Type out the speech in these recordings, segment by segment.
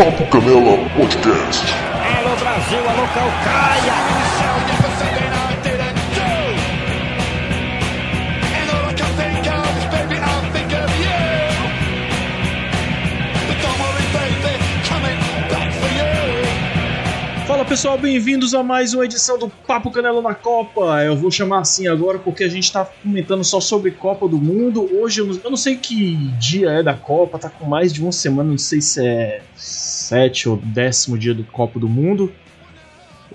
Papo Canela Podcast. Alô Brasil, alô Calcaia! Pessoal, bem-vindos a mais uma edição do Papo Canela na Copa. Eu vou chamar assim agora porque a gente tá comentando só sobre Copa do Mundo. Hoje eu não, eu não sei que dia é da Copa, tá com mais de uma semana, não sei se é sete ou décimo dia do Copa do Mundo.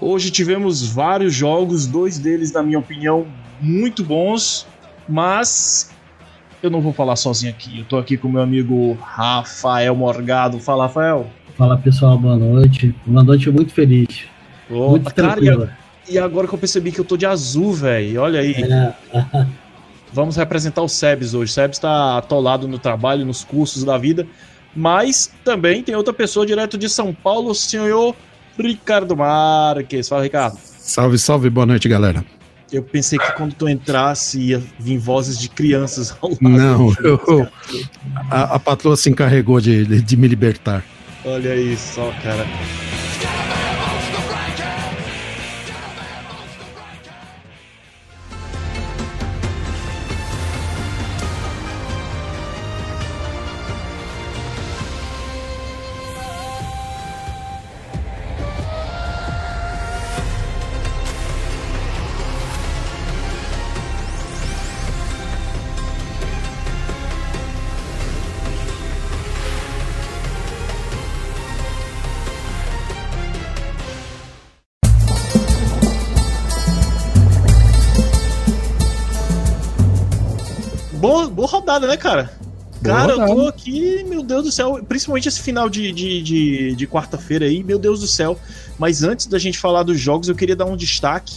Hoje tivemos vários jogos, dois deles, na minha opinião, muito bons, mas eu não vou falar sozinho aqui. Eu tô aqui com meu amigo Rafael Morgado. Fala, Rafael. Fala pessoal, boa noite. Uma noite muito feliz. Opa, muito cara, tranquila. e agora que eu percebi que eu tô de azul, velho. Olha aí. É, Vamos representar o Sebes hoje. O Sebes tá atolado no trabalho, nos cursos da vida. Mas também tem outra pessoa direto de São Paulo, o senhor Ricardo Marques. Fala, Ricardo. Salve, salve, boa noite, galera. Eu pensei que quando tu entrasse ia vir vozes de crianças ao lado. Não, eu, a, a patroa se encarregou de, de, de me libertar. Olha aí só, cara. Boa, boa rodada, né, cara? Boa cara, eu tô rodada. aqui, meu Deus do céu, principalmente esse final de, de, de, de quarta-feira aí, meu Deus do céu. Mas antes da gente falar dos jogos, eu queria dar um destaque.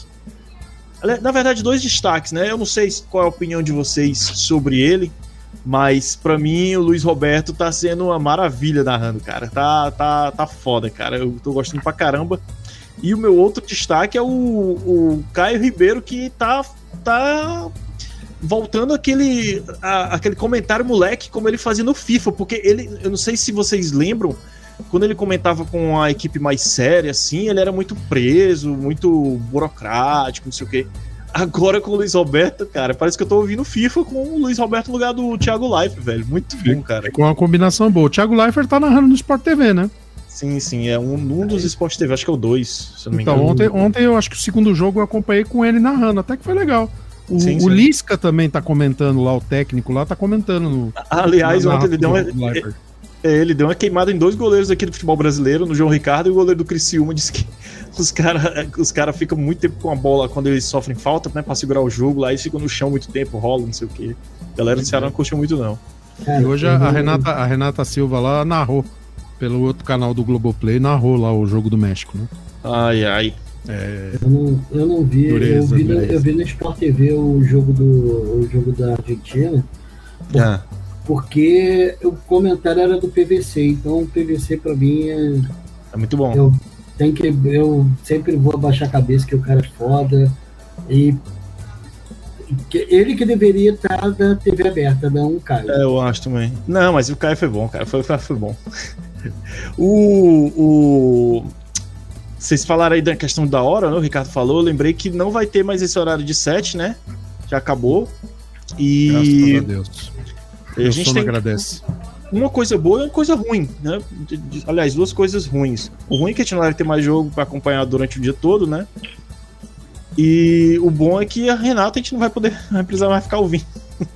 Ale- Na verdade, dois destaques, né? Eu não sei qual é a opinião de vocês sobre ele, mas pra mim o Luiz Roberto tá sendo uma maravilha narrando, cara. Tá, tá, tá foda, cara. Eu tô gostando pra caramba. E o meu outro destaque é o, o Caio Ribeiro, que tá, tá voltando aquele, aquele comentário moleque como ele fazia no FIFA, porque ele, eu não sei se vocês lembram, quando ele comentava com a equipe mais séria, assim, ele era muito preso, muito burocrático, não sei o quê. Agora com o Luiz Roberto, cara, parece que eu tô ouvindo FIFA com o Luiz Roberto no lugar do Thiago Life, velho. Muito bom, cara. Com uma combinação boa. O Thiago Leifert tá narrando no Sport TV, né? Sim, sim, é um, um dos esportes TV, acho que é o 2, se eu não me Então, engano. ontem, ontem eu acho que o segundo jogo eu acompanhei com ele narrando, até que foi legal. O, Sim, o sim. Lisca também tá comentando lá, o técnico lá tá comentando no. Aliás, ontem ele deu uma. É, ele deu uma queimada em dois goleiros aqui do futebol brasileiro, no João Ricardo e o goleiro do Criciúma. Disse que os caras os cara ficam muito tempo com a bola quando eles sofrem falta, né? Pra segurar o jogo, lá eles ficam no chão muito tempo, rola, não sei o quê. A galera do Ceará não curtiu muito, não. cara, E hoje a, a Renata, a Renata Silva lá narrou, pelo outro canal do Globoplay, narrou lá o jogo do México, né? Ai, ai. É, Eu não, eu não vi, eu, Dureza, vi no, eu vi no Sport TV o jogo do o jogo da Argentina, Ah, porque o comentário era do PVC, então o PVC pra mim é, é muito bom. eu tem que eu sempre vou abaixar a cabeça que o cara é foda e ele que deveria estar da TV aberta, não o Caio. É, eu acho também. Não, mas o Caio foi bom, cara. Foi, foi bom. o, o. Vocês falaram aí da questão da hora, né? O Ricardo falou. Eu lembrei que não vai ter mais esse horário de 7, né? Já acabou. E graças a Deus. a Meu gente tem agradece. uma coisa boa e uma coisa ruim, né? Aliás, duas coisas ruins. O ruim é que a gente não vai ter mais jogo pra acompanhar durante o dia todo, né? E o bom é que a Renata a gente não vai poder, vai precisar mais ficar ouvindo.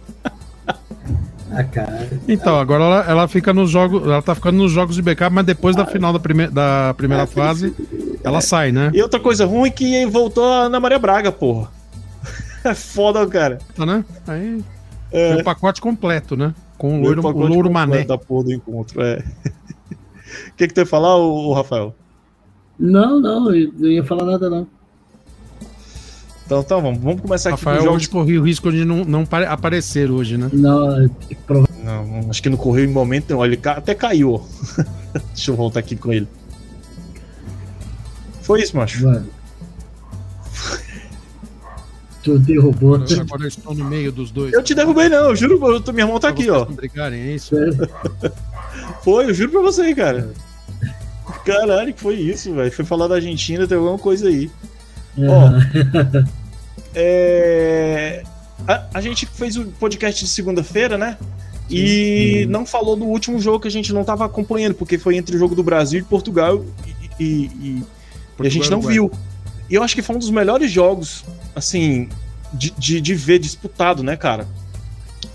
Ah, cara. Então, agora ela, ela fica nos jogos. Ela tá ficando nos jogos de backup, mas depois da final da, prime da primeira fase, ela sai, né? E outra coisa ruim é que voltou a Ana Maria Braga, porra. É foda, cara. Tá, né? Aí. É. O pacote completo, né? Com o louro, o louro mané. Da porra do encontro, é. O que, que tu ia falar, ô, ô, Rafael? Não, não, eu não ia falar nada não. Então, então vamos, vamos começar aqui Rafael com jogos. hoje correu o risco de não, não pare- aparecer hoje, né? Não, prova- Não, não, acho que não correu em momento nenhum. Ele ca- até caiu. Deixa eu voltar aqui com ele. Foi isso, macho. mano. Tu derrubou. Agora eu estou no meio dos dois. Eu te derrubei, não, eu juro. Eu, tô- minha mão tá aqui, ó. brigarem, é isso? Foi, eu juro pra você, cara. Caralho, que foi isso, velho? Foi falar da Argentina, tem alguma coisa aí. É. É, A, a gente fez o podcast de segunda-feira, né? E não falou do último jogo que a gente não tava acompanhando, porque foi entre o jogo do Brasil e Portugal e, e- e- e a gente não Uruguai. viu. E eu acho que foi um dos melhores jogos, assim, de, de, de ver disputado, né, cara?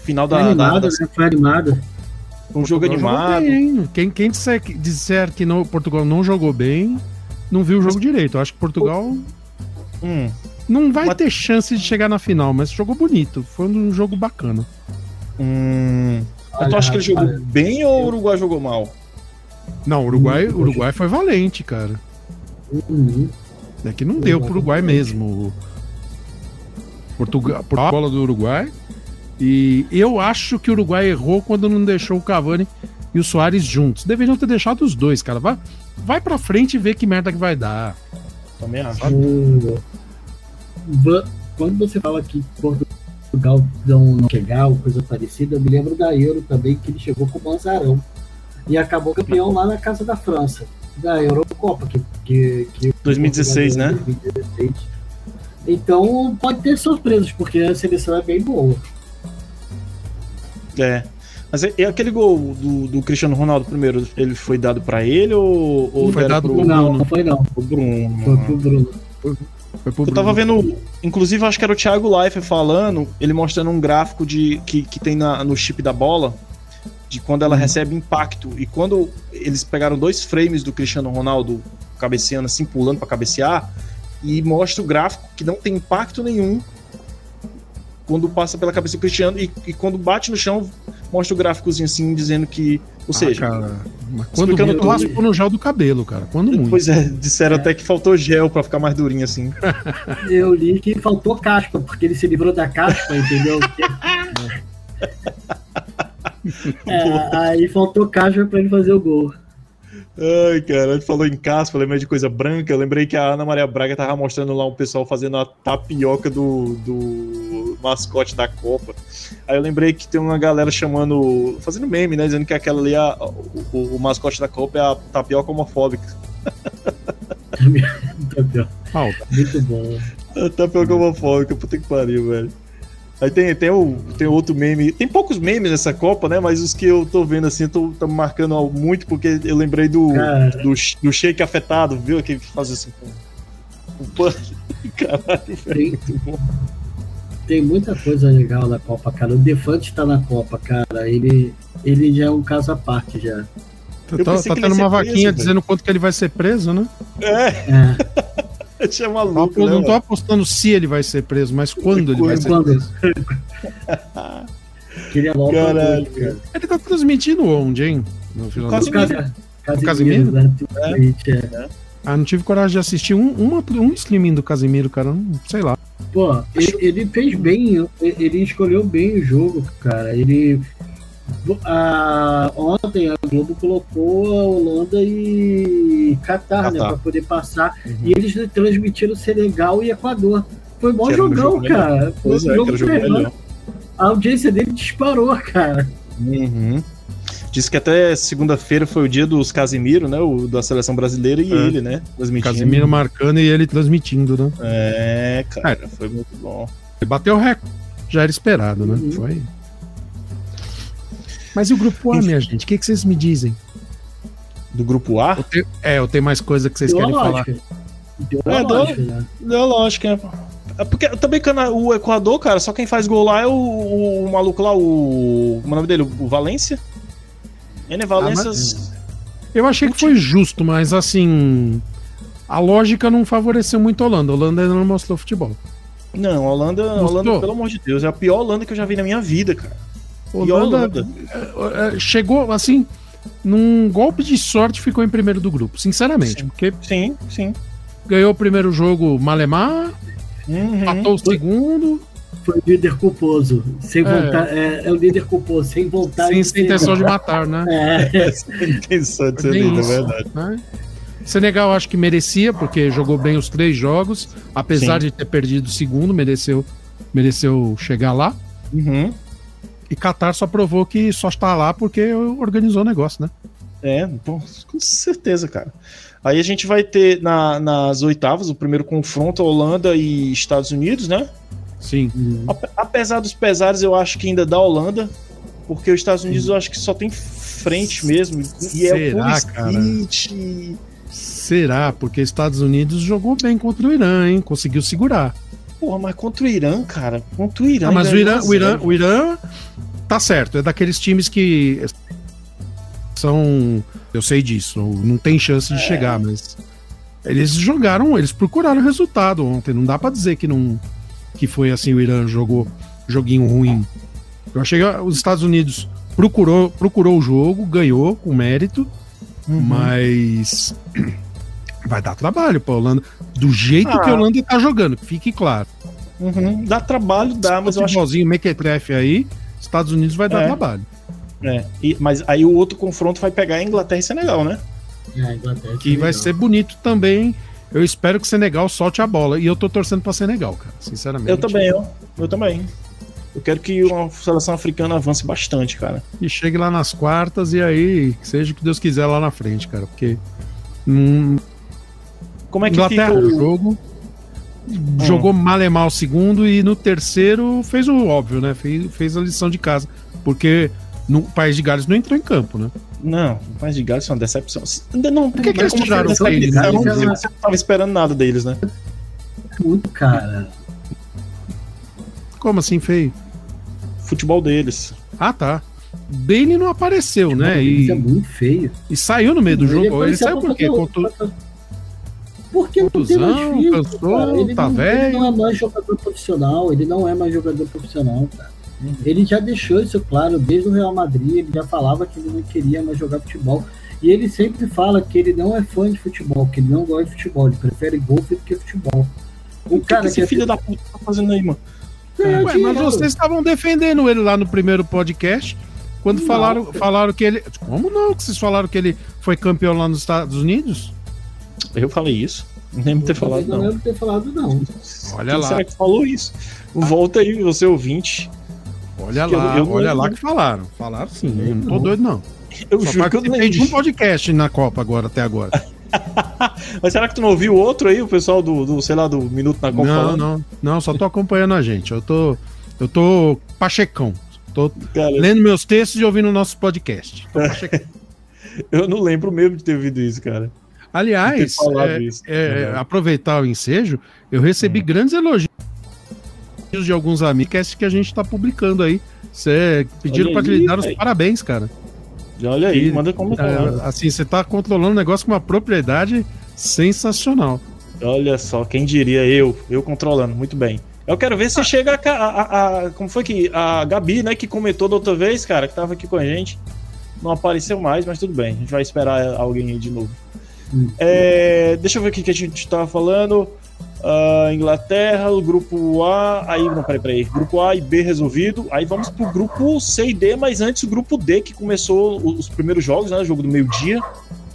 Final Foi da, da, animado, da- né? Foi animado. um jogo Portugal animado. bem, hein? Quem, quem disser, que- disser que não, Portugal não jogou bem, não viu o jogo direito. Eu acho que Portugal Hum, não vai Mas- ter chance de chegar na final, mas jogou bonito. Foi um jogo bacana. hum. Mas tu acha que ele jogou bem ou o Uruguai jogou mal? Não, o Uruguai, Hum, o Uruguai foi valente, cara. Uhum. É que não deu pro Uruguai mesmo. Portugal, a bola do Uruguai. E eu acho que o Uruguai errou quando não deixou o Cavani e o Soares juntos. Deveriam ter deixado os dois, cara. Vai, vai pra frente e vê que merda que vai dar. Também acho. O- Quando você fala que Portugal não, não chegar ou coisa parecida, eu me lembro da Euro também, que ele chegou com o Manzarão e acabou campeão lá na casa da França, da Eurocopa, que, que, que 2016, né? 2016. Então pode ter surpresas, porque a seleção é bem boa. É. Mas e, e aquele gol do, do Cristiano Ronaldo primeiro, ele foi dado pra ele ou, ou Foi dado pro, pro não, Bruno. não foi não. pro Bruno? Foi pro Bruno. Foi pro Eu tava Bruno. vendo, inclusive acho que era o Thiago Leifert falando, ele mostrando um gráfico de que, que tem na- no chip da bola, de quando ela recebe impacto. E quando eles pegaram dois frames do Cristiano Ronaldo cabeceando assim, pulando pra cabecear, e mostra o gráfico que não tem impacto nenhum quando passa pela cabeça do Cristiano, e, e quando bate no chão, mostra o gráficozinho assim, dizendo que. Ou Ah, seja, cara, mas quando explicando muito, tudo. raspou no gel do cabelo, cara. Quando muito. Pois é, disseram até que faltou gel pra ficar mais durinho assim. Eu li que faltou caspa, porque ele se livrou da caspa, entendeu? É, aí faltou caspa pra ele fazer o gol. Ai, cara, ele falou em caspa, lembrei de coisa branca. Eu lembrei que a Ana Maria Braga tava mostrando lá um pessoal fazendo a tapioca do, do mascote da Copa. Aí eu lembrei que tem uma galera chamando, fazendo meme, né? Dizendo que aquela ali, é a- o, o- o mascote da Copa é a tapioca homofóbica. Falta. Muito bom. A tapioca homofóbica, puta que pariu, velho. Aí tem, tem, o, tem outro meme. Tem poucos memes nessa Copa, né? Mas os que eu tô vendo assim, eu tô, tô marcando muito porque eu lembrei do, Cara. do, do shake afetado, viu? Aquele que faz assim com. com pano. Caralho, velho. Tem, tem muita coisa legal na Copa, cara. O Defante tá na Copa, cara. Ele, ele já é um caso à parte já. Eu Tá, tá ele tendo uma preso, vaquinha velho. dizendo quanto que ele vai ser preso, né? É, É, É Não, maluco, eu né, não tô mano? apostando se ele vai ser preso, mas quando ele vai ser quando? preso. queria logo. Caralho, cara. Ele tá transmitindo onde, hein? No final. Casimiro. Casimiro, Casimiro? né? Twitch, é. Ah, não tive coragem de assistir um, uma- um streaming do Casimiro, cara. Não sei lá. Pô, ele, ele fez bem, ele escolheu bem o jogo, cara. Ele. A- ontem a Globo colocou a Holanda e Catar, né? Catar. Pra poder passar. Uhum. E eles transmitiram Senegal e Equador. Foi bom um jogão, cara. Foi Pois um é, que jogo jogo melhor. A audiência dele disparou, cara. Uhum. Diz que até segunda-feira foi o dia dos Casimiro, né? O da seleção brasileira e É. ele, né? Transmitindo. Casimiro marcando e ele transmitindo, né? É, cara, foi muito bom. Ele bateu o recorde. Já era esperado, né? Uhum. Foi. Mas e o grupo A, minha gente? O que, que vocês me dizem? Do grupo A? Eu tenho- É, eu tenho mais coisa que vocês querem falar. Deu É, deu- lógica, né? Deu lógica. né? É porque também o Equador, cara, só quem faz gol lá é o, o- o maluco lá, o. Como é o nome dele? O Valência? Ele é Valência. Eu achei que foi justo, mas assim. A lógica não favoreceu muito a Holanda. A Holanda ainda não mostrou futebol. Não, a Holanda, a? Holanda, pelo amor de Deus, é a pior Holanda que eu já vi na minha vida, cara. Holanda Holanda. é, é, chegou assim. Num golpe de sorte ficou em primeiro do grupo, sinceramente. Sim. Porque Sim, sim. ganhou o primeiro jogo Malemar, Uhum. matou o segundo, Foi o líder culposo. Sem É. vontade, é, é o líder culposo, sem vontade sem, de sem intenção de matar, né? É, Sem intenção de ser lindo, é isso, verdade. né? Senegal acho que merecia, porque jogou bem os três jogos, apesar Sim. de ter perdido o segundo, mereceu, mereceu chegar lá. Uhum. E Qatar só provou que só está lá porque organizou o negócio, né? É, bom, com certeza, cara. Aí a gente vai ter na- nas oitavas o primeiro confronto Holanda e Estados Unidos, né? Sim. Ape- Apesar dos pesares, eu acho que ainda dá Holanda, porque os Estados Unidos eu acho que só tem frente mesmo. E é o Será, Pulisic. Será? Porque Estados Unidos jogou bem contra o Irã, hein? Conseguiu segurar. Porra, mas contra o Irã, cara. Contra o Irã. Ah, mas o Irã, o, Irã, o Irã tá certo, é daqueles times que são. Eu sei disso, não tem chance de chegar, mas. Eles jogaram, eles procuraram resultado ontem. Não dá pra dizer que não. Que foi assim, o Irã jogou joguinho ruim. Eu achei que os Estados Unidos procurou, procurou o jogo, ganhou com mérito, Uhum. mas vai dar trabalho pra Holanda. Do jeito Ah. que a Holanda tá jogando, que fique claro. Uhum. Dá trabalho, dá, mas eu acho futebolzinho mequetrefe aí, Estados Unidos vai dar É. trabalho. É, e- mas aí o outro confronto vai pegar a Inglaterra e Senegal, né? É, a Inglaterra Que vai ser bonito também. Eu espero que o Senegal solte a bola. E eu tô torcendo pra Senegal, cara. Sinceramente. Eu também, eu, eu também. Eu quero que uma seleção africana avance bastante, cara. E chegue lá nas quartas e aí, seja o que Deus quiser lá na frente, cara. Porque. hum, Como é que Inglaterra, fica o jogo. Jogou mal e mal o segundo e no terceiro fez o óbvio, né? Fez, fez a lição de casa. Porque no País de Gales não entrou em campo, né? Não, o País de Gales foi uma decepção. Ainda não. Por que que não é eles tiraram o né? porque Você não tava esperando nada deles, né? Muito, cara. Como assim, feio? Futebol deles. Ah, tá. Bane não apareceu, né? Isso é E, muito feio. e saiu no meio do jogo. Ele saiu por quê? fazer- Porque não tem mais físico, cansou, cara. Ele, tá não, velho. ele não é mais jogador profissional, ele não é mais jogador profissional, cara. Ele já deixou isso claro desde o Real Madrid, ele já falava que ele não queria mais jogar futebol. E ele sempre fala que ele não é fã de futebol, que ele não gosta de futebol, ele prefere golfe do que futebol. O que, que esse quer filho da puta tá fazendo aí, mano? ganhar Ué, mas vocês estavam defendendo ele lá no primeiro podcast. Quando Não, falaram, cara. falaram que ele. Como não? Que vocês falaram que ele foi campeão lá nos Estados Unidos? Eu falei isso. Não lembro de ter falado, não não. lembro ter falado, não. Olha Quem lá. será que falou isso? Volta aí, você ouvinte. Olha eu- lá, eu olha lembro. lá que falaram. Falaram sim. Eu não tô doido, não. Eu Só juro que eu não de um podcast na Copa agora, até agora. Mas será que tu não ouviu outro aí, o pessoal do, do sei lá, do Minuto na Copa Não, falando? não, não, só tô acompanhando a gente. Eu tô. Eu tô pachecão. Tô Cara, lendo meus textos e ouvindo o nosso podcast. Tô pachecão. eu não lembro mesmo de ter ouvido isso, cara. Aliás, é, é, verdade. aproveitar o ensejo, eu recebi grandes elogios de alguns amigos que a gente tá publicando aí. Pediram para lhe dar os parabéns, cara. Olha aí, E- manda como tá. É, assim, você tá controlando o negócio com uma propriedade sensacional. Olha só, quem diria eu, eu controlando, muito bem. Eu quero ver se chega a, a- a- Como foi que. A Gabi, né, que comentou da outra vez, cara, que tava aqui com a gente. Não apareceu mais, mas tudo bem. A gente vai esperar alguém aí de novo. Hum. É, deixa eu ver o que a gente tava falando. Ah, Inglaterra, o grupo A. Aí, não, peraí, peraí. Grupo A e B resolvido. Aí vamos pro grupo C e D, mas antes o grupo D, que começou os os primeiros jogos, né? O jogo do meio-dia.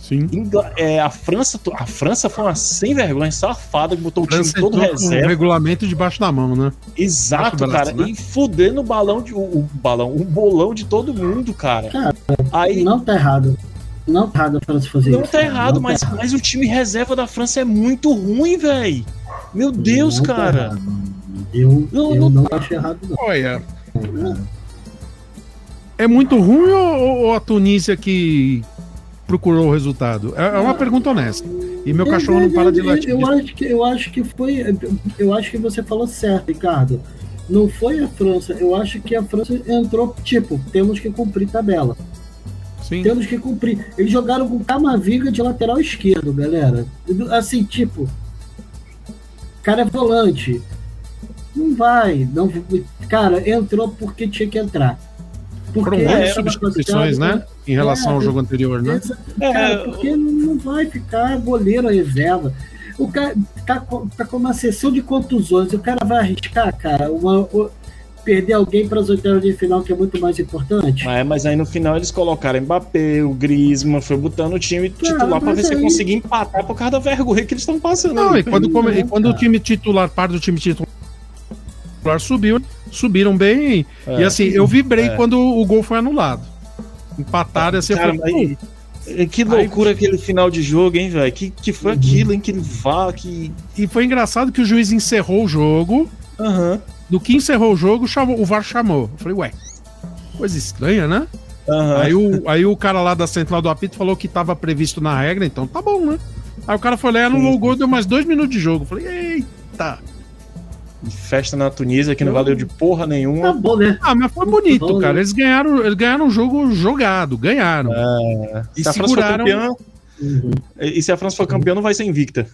Sim. Ingla- é, a França, a França foi uma sem vergonha, safada, que botou o time todo reserva. regulamento debaixo da mão, né? Exato, braço, cara. né? E fudendo o balão de. O, o balão, o bolão de todo mundo, cara. Cara, Aí. Não tá errado. Não tá errado a França fazer Não isso. tá errado, Não tá mas, errado. mas o time reserva da França é muito ruim, velho. Meu Deus, Não tá cara. errado. Eu Não, eu não não, acho errado, não. Olha, cara. é muito ruim ou, ou a Tunísia que procurou o resultado? É, é uma pergunta honesta. E meu cachorro não para de Eu- latir. Eu acho que, eu acho que foi. Eu acho que você falou certo, Ricardo. Não foi a França. Eu acho que a França entrou, tipo, temos que cumprir tabela. Sim. Temos que cumprir. Eles jogaram com Camaviga de lateral esquerdo, galera. Assim, tipo. Cara é volante. Não vai. Não, cara, entrou porque tinha que entrar. Foram Porque muitas era substituições, né? Em relação É, ao jogo anterior, né? Essa- É, Cara, porque não não vai ficar goleiro reserva. O cara tá com, tá com uma sessão de contusões. O cara vai arriscar, cara, uma, perder alguém para as oitavas de final, que é muito mais importante. É, mas aí no final eles colocaram Mbappé, o Griezmann, foi botando o time titular pra mas ver se aí- conseguir empatar por causa da vergonha que eles estão passando. Não, aí. e quando, come- e quando o cara. time titular, parte do time titular subiu, subiram bem. É. E assim, eu vibrei É. quando o gol foi anulado. Empataram assim, Cara, mas- "Pô, É, Que loucura aquele final de jogo, hein, velho? Que, que foi aquilo, hein? Que ele vá, que. E foi engraçado que o juiz encerrou o jogo. Aham. No que encerrou o jogo, chamou, o VAR chamou. Eu falei, ué, coisa estranha, né? Aham. Aí o, aí o cara lá da central do apito falou que tava previsto na regra, então tá bom, né? Aí o cara foi lá, anulou o gol, deu mais dois minutos de jogo. Eu falei, eita. Festa na Tunísia que não valeu de porra Tá nenhuma. bom, né? Ah, mas foi bonito, bom, cara. né? Eles ganharam, eles ganharam um jogo jogado, ganharam. E se a França for seguraram. campeã. Uhum. E se a França for campeã, não vai ser invicta.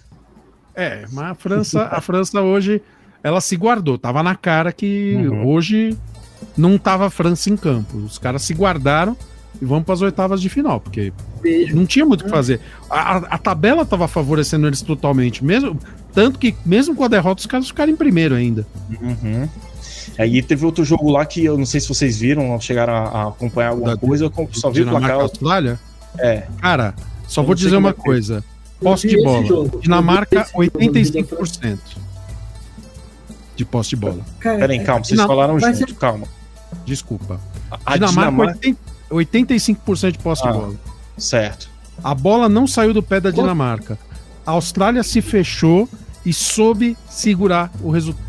É, mas a França, a França hoje, ela se guardou. Tava na cara que uhum. hoje não tava a França em campo. Os caras se guardaram e vamos para as oitavas de final, porque Beijo. não tinha muito o que fazer. A, a, tabela tava favorecendo eles totalmente, mesmo tanto que mesmo com a derrota os caras ficaram em primeiro ainda. Uhum. Aí teve outro jogo lá que eu não sei se vocês viram, chegaram a, a acompanhar alguma da, coisa, eu só vi o placar. Austrália? É. Cara, só eu vou dizer uma é coisa. Posse de bola. Dinamarca, 85% de posse de bola. Cara, Pera aí, calma, vocês falaram junto, calma. Desculpa. A Dinamarca, Dinamarca. 80 85% de posse Ah. de bola. Certo. A bola não saiu do pé da? Dinamarca. A Austrália se fechou e soube segurar o resultado.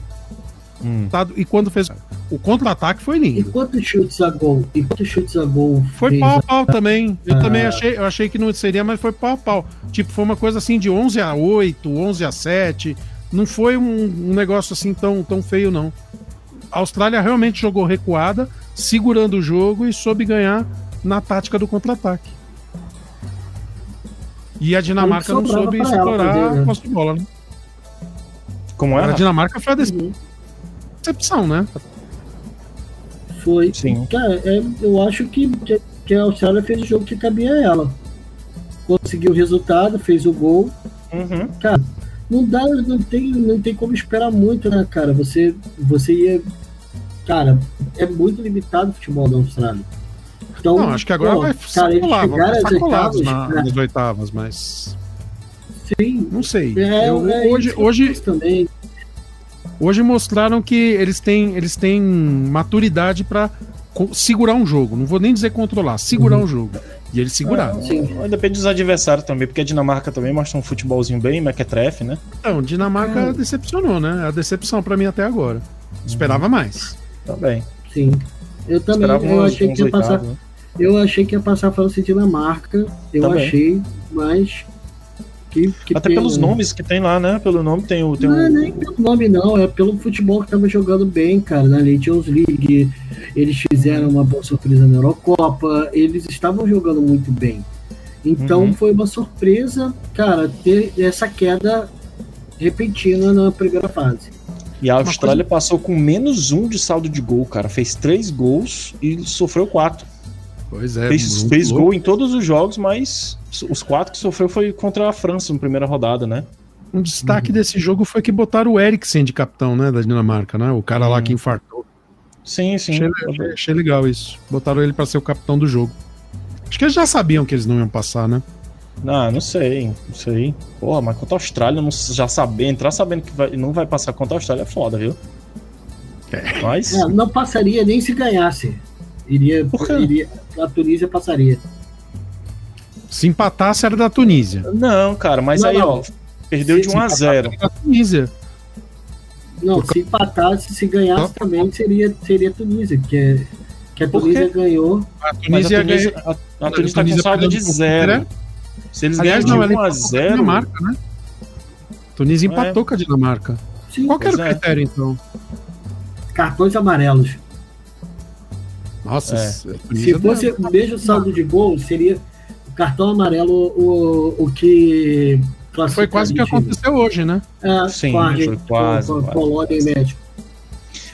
Hum. E quando fez. O contra-ataque foi E lindo. quantos chutes a gol? E quantos chutes a gol? Foi pau a a- pau também. Eu Ah. também achei, eu achei que não seria, mas foi pau a pau. Tipo, foi uma coisa assim de 11 a 8, 11 a 7. Não foi um, um negócio assim tão, tão feio, não. A Austrália realmente jogou recuada, segurando o jogo e soube ganhar na tática do contra-ataque. E a Dinamarca não soube pra ela explorar fazer, né? a posse de bola, né? Como é? A? Dinamarca foi a Uhum. decepção, né? Foi. Sim. Cara, é, eu acho que, que- que a Austrália fez o jogo que cabia a ela. Conseguiu o resultado, fez o gol. Uhum. Não dá, não tem, não tem como esperar muito, né, cara? Você, você ia. Cara, é muito limitado o futebol da Austrália. Então, Não, acho que agora pô, vai cara, chegaram vão oitavas, na- cara, nas oitavas, mas sim. não sei. É, Eu- é hoje, hoje, também. Hoje mostraram que eles têm, eles têm maturidade pra co- segurar um jogo. Não vou nem dizer controlar, segurar Uhum. um jogo. E eles seguraram. Sim. Ah, Depende dos adversários também, porque a Dinamarca também mostra um futebolzinho bem mequetrefe, né? Então, Dinamarca Cara. decepcionou, né? A decepção pra mim até agora. Esperava mais. Também. Sim. Eu também Esperava eu uns- achei uns que ia passar. oitavos, né? Eu achei que ia passar a França e Dinamarca. Eu Também. achei, mas. Que, que Até pena, pelos né? nomes que tem lá, né? Pelo nome tem o. Tem Não é o... nem pelo nome, não. É pelo futebol que tava jogando bem, cara. Na Nations League. Eles fizeram uma boa surpresa na Eurocopa. Eles estavam jogando muito bem. Então Uhum. foi uma surpresa, cara, ter essa queda repentina na primeira fase. E a Austrália passou com menos um de saldo de gol, cara. Fez três gols e sofreu quatro. Pois é. fez fez louco. gol em todos os jogos, mas os quatro que sofreu foi contra a França na primeira rodada, né? Um destaque desse jogo foi que botaram o Eriksen de capitão, né? Da Dinamarca, né? O cara lá que infartou. Sim, sim. Achei, achei- achei legal isso. Botaram ele pra ser o capitão do jogo. Acho que eles já sabiam que eles não iam passar, né? Ah, não sei, não sei. Porra, mas contra a Austrália, não, já saber, entrar sabendo que vai- não vai passar contra a Austrália é foda, viu? Mas. É, não passaria nem se ganhasse. Iria, Por quê? iria, a Tunísia passaria. Se empatasse era da Tunísia. Não, cara, mas Não, aí, não. ó, perdeu Se- de se 1 a 0 Da Tunísia. Não, se empatasse, se ganhasse também seria, seria a Tunísia, que, é, que a Por Tunísia ganhou. A Mas a Tunísia Tunísia, ganhou. a, a Não, Tunísia tá a com Tunísia saldo de zero. Contra- Se eles Aliás, ganharem não, de ela 1 a empatou com a 0 Dinamarca, né? Tunísia É. empatou com a Dinamarca. Sim, Qual que era o é. critério, então? cartões amarelos. Nossa, É. a Se Tunísia fosse o mesmo saldo de gol, seria cartão amarelo o, o que Foi quase o que aconteceu hoje, né? É, Sim, com a foi Argentina, quase, com a quase. Polônia e México.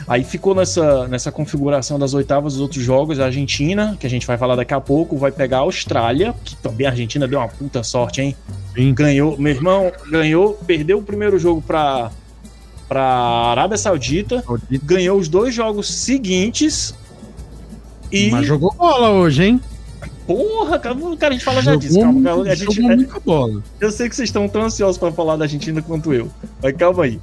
Aí ficou nessa, nessa configuração das oitavas dos outros jogos. A Argentina, que a gente vai falar daqui a pouco, vai pegar a Austrália, que também a Argentina deu uma puta sorte, hein? Sim. Ganhou, meu irmão, ganhou, perdeu o primeiro jogo pra, pra Arábia Saudita, ganhou os dois jogos seguintes. E. Mas jogou bola hoje, hein? Porra, cara, cara, a gente fala já disso. Calma, calma, a gente, jogou muita bola. eu sei que vocês estão tão ansiosos pra falar da Argentina quanto eu. Mas calma aí.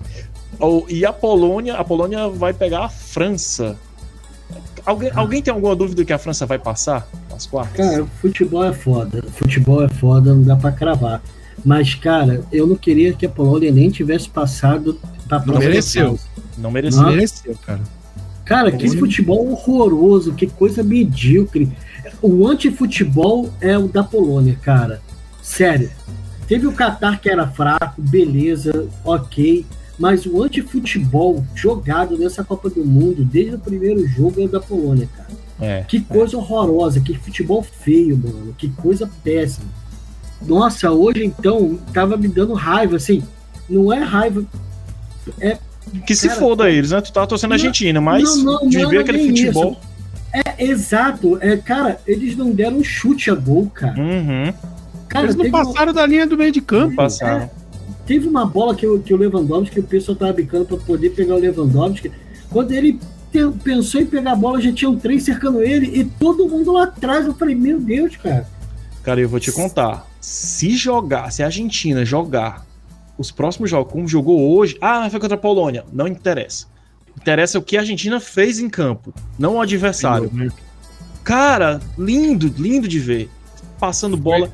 O- E a Polônia, a Polônia vai pegar a França. Alguém, alguém tem alguma dúvida que a França vai passar? Nas quartas. Cara, futebol é foda. Futebol é foda, não dá pra cravar. Mas, cara, eu não queria que a Polônia nem tivesse passado pra Não próxima mereceu. não merecia. Não. Mereceu, cara. Cara, que futebol horroroso, que coisa medíocre. O antifutebol é o da Polônia, cara. Sério. Teve o Qatar que era fraco, beleza, ok. Mas o antifutebol jogado nessa Copa do Mundo, desde o primeiro jogo, é o da Polônia, cara. É. Que coisa horrorosa, que futebol feio, mano. Que coisa péssima. Nossa, hoje então tava me dando raiva, assim. Não é raiva. É, Que se Cara, foda eles, né? Tu tá torcendo a não- Argentina, mas não, não, de ver é aquele futebol. é exato. É, cara, eles não deram um chute a gol, cara. Uhum. Cara, Eles não teve uma- passaram da linha do meio de campo. Passaram. Teve uma bola que, o- que o Lewandowski, que o pessoal tava bicando pra poder pegar o Lewandowski. Quando ele te- pensou em pegar a bola, já tinham três cercando ele e todo mundo lá atrás. Eu falei, meu Deus, cara. Cara, eu vou te contar. Se jogar, se a Argentina jogar os próximos jogos como jogou hoje, ah, foi contra a Polônia, não interessa. Interessa o que a Argentina fez em campo, não o adversário. Cara, lindo, lindo de ver. Passando bola.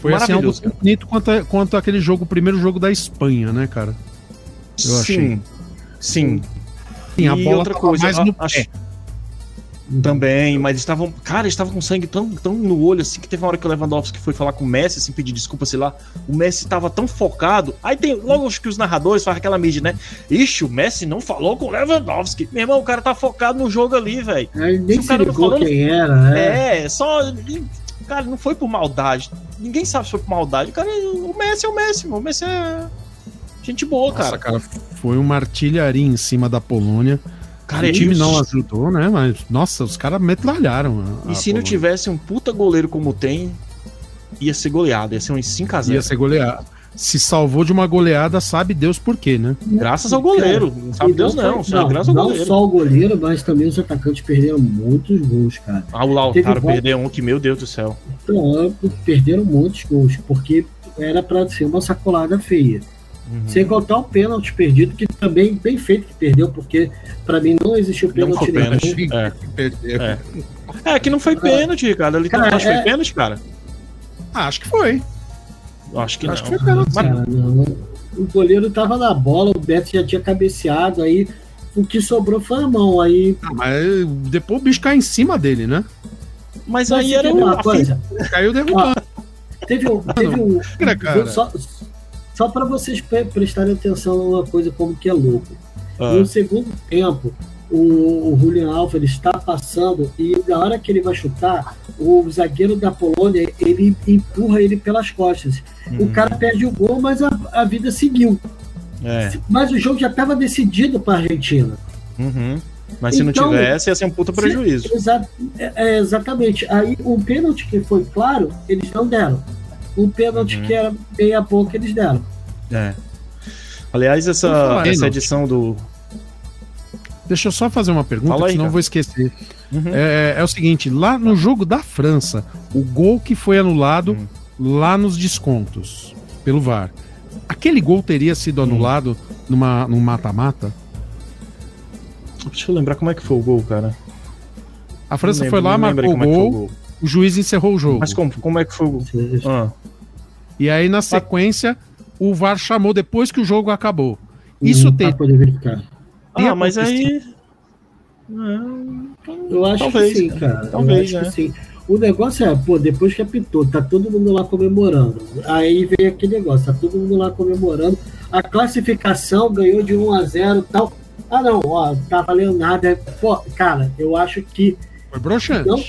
Foi assim algo tão bonito quanto, a- quanto aquele jogo, o primeiro jogo da Espanha, né, cara? Eu achei. Sim. Sim. Sim, a E bola outra coisa, mais a- no acho- pé. Também, mas estavam. Cara, eles estavam com sangue tão, tão no olho assim que teve uma hora que o Lewandowski foi falar com o Messi, assim, pedir desculpa, sei lá. O Messi tava tão focado. Aí tem. Logo acho que os narradores fazem aquela mídia, né? Ixi, o Messi não falou com o Lewandowski. Meu irmão, o cara tá focado no jogo ali, velho. Aí nem o se cara não falou, quem era, né? É, só. Cara, não foi por maldade. Ninguém sabe se foi por maldade. O cara, o Messi é o Messi, mano. O Messi é. Gente boa, Nossa, cara. cara, foi uma artilharia em cima da Polônia. Cara, o time e- não ajudou, né? Mas, nossa, os caras metralharam. a- E a se não tivesse um puta goleiro como tem, ia ser goleado. Ia ser uns 5x0. Ia ser goleado. Se salvou de uma goleada, sabe Deus por quê, né? Graças ao goleiro. Não sabe Deus foi- não. Só graças ao não goleiro. só o goleiro, mas também os atacantes perderam muitos gols, cara. Ah, o Lautaro perdeu um que, meu Deus do céu. Então, perderam muitos gols, porque era pra ser uma sacolada feia. Uhum. Sem contar o pênalti perdido, que também bem feito que perdeu, porque pra mim não existiu Não pênalti nenhum. pênalti. É. É. É, que não foi pênalti, Ricardo. Ali Cara, acho que é- foi pênalti, cara. Ah, acho que foi. Acho que Acho não. que foi pênalti. Cara, não. O goleiro tava na bola, o Beto já tinha cabeceado, aí o que sobrou foi a mão. Aí Ah, mas depois o bicho cai em cima dele, né? Mas Mas aí era uma coisa? Caiu derrubando. Teve um. Teve um cara? só, só para vocês pre- prestarem atenção numa coisa como que é louco. Ah, No segundo tempo, o, o Julian Alves está passando e na hora que ele vai chutar, o zagueiro da Polônia ele empurra ele pelas costas. O uhum, cara perde o gol, mas a, a vida seguiu. É. Mas o jogo já estava decidido para a Argentina. uhum. Mas se Então- não tivesse, ia ser um puta prejuízo. Exa- é- é, exatamente. Aí um pênalti que foi claro, eles não deram. Um pênalti Uhum. que era meia boca, eles deram. É. Aliás, essa, essa edição do. Deixa eu só fazer uma pergunta, Fala aí, senão cara. vou esquecer. Uhum. É, é o seguinte, lá no jogo da França, o gol que foi anulado Hum. lá nos descontos pelo VAR, aquele gol teria sido Hum. anulado numa, num mata-mata? Deixa eu lembrar como é que foi o gol, cara. A França Não foi lembro- lá, marcou o é gol, o juiz encerrou o jogo. Mas como, como é que foi o? Ah, E aí, na sequência, o VAR chamou depois que o jogo acabou. Isso Não tem. Pra poder verificar. Tem ah mas aí. Eu acho Talvez, que sim, cara. talvez, eu acho né? que sim. O negócio é, pô, depois que apitou, tá todo mundo lá comemorando. Aí vem aquele negócio, tá todo mundo lá comemorando. A classificação ganhou de 1 a 0 e tal. Ah, não, ó, tá valendo nada. Pô, cara, eu acho que Foi broxante. Não.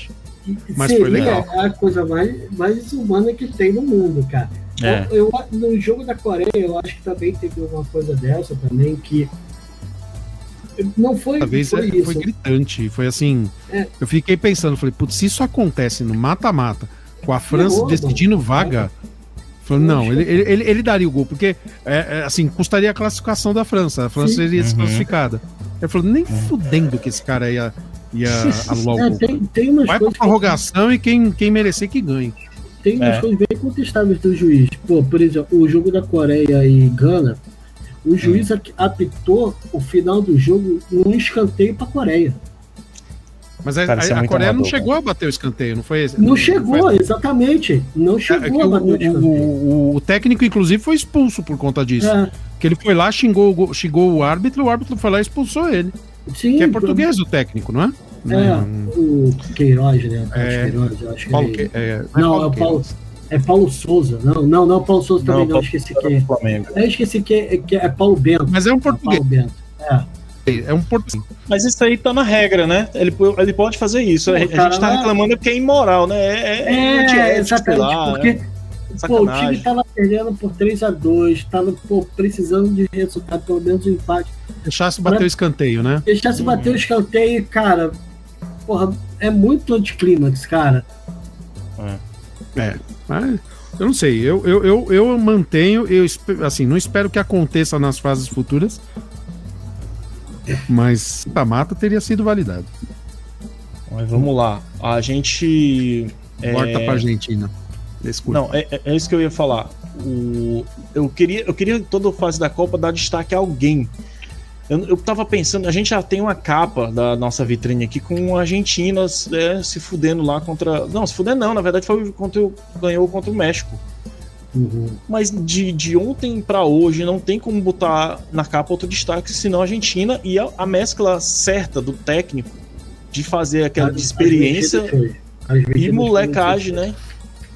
Mas seria foi legal. a coisa mais, mais humana que tem no mundo, cara. É. Eu, eu- no jogo da Coreia, eu acho que também teve uma coisa dessa também que. Não foi, Dessa vez foi é, isso. foi gritante. Foi assim. É. Eu fiquei pensando, falei, putz, se isso acontece no mata-mata, com a França decidindo vaga. Falei, não, Poxa. ele, ele, ele, ele daria o gol, porque é, é, assim, custaria a classificação da França. A França Sim. seria Uhum. desclassificada. Ele falou, nem fudendo que esse cara ia, ia anular o É, gol. tem, tem umas Vai pra coisas que- prorrogação e quem, quem merecer que ganhe. Tem umas É. coisas bem contestáveis do juiz. Pô, por exemplo, o jogo da Coreia e Gana, o juiz Hum. ap- apitou o final do jogo num escanteio pra Coreia. Mas a, é a- a Coreia não amador, chegou a bater o escanteio, não foi esse? Não foi chegou, essa- exatamente. Não É chegou a o, bater o escanteio. o- o- o técnico, inclusive, foi expulso por conta disso. É, Que ele foi lá, xingou, o go- xingou o árbitro, o árbitro foi lá e expulsou ele. Sim, Que é português o técnico, não é? É, Hum, o Queiroz, né? Paulo É. Queiroz, eu acho que Paulo, ele- que, é, Não, é o Paulo, é Paulo Souza. Não, não, não, Paulo Souza também não, Paulo esqueci do Flamengo. Eu esqueci que é, que é Paulo Bento. Mas é um É português. Paulo Bento. É. É um português. Mas isso aí tá na regra, né? Ele, ele pode fazer isso. Pô, a, gente tá reclamando porque é imoral, né? É, é, É, sei exatamente, lá, porque é pô, o time tava perdendo por 3x2, tava pô, precisando de resultado, pelo menos um empate. Deixasse bater o escanteio, né? Deixasse Uhum. bater o escanteio, cara, porra, é muito anticlímax, cara. É. Mas, eu não sei, eu, eu, eu, eu mantenho, eu assim, não espero que aconteça nas fases futuras. Mas a mata teria sido validado. Mas vamos lá. A gente. é, Volta pra Argentina. Não, é, é- é isso que eu ia falar. O, eu, queria, eu queria toda fase da Copa dar destaque a alguém. Eu, eu tava pensando, a gente já tem uma capa da nossa vitrine aqui com a Argentina é, se fudendo lá contra. Não, se fudendo não, na verdade foi contra, o- ganhou contra o México. Uhum. Mas de, de ontem pra hoje não tem como botar na capa outro destaque, senão a Argentina e a, a mescla certa do técnico de fazer aquela as experiência. As e molecagem, né?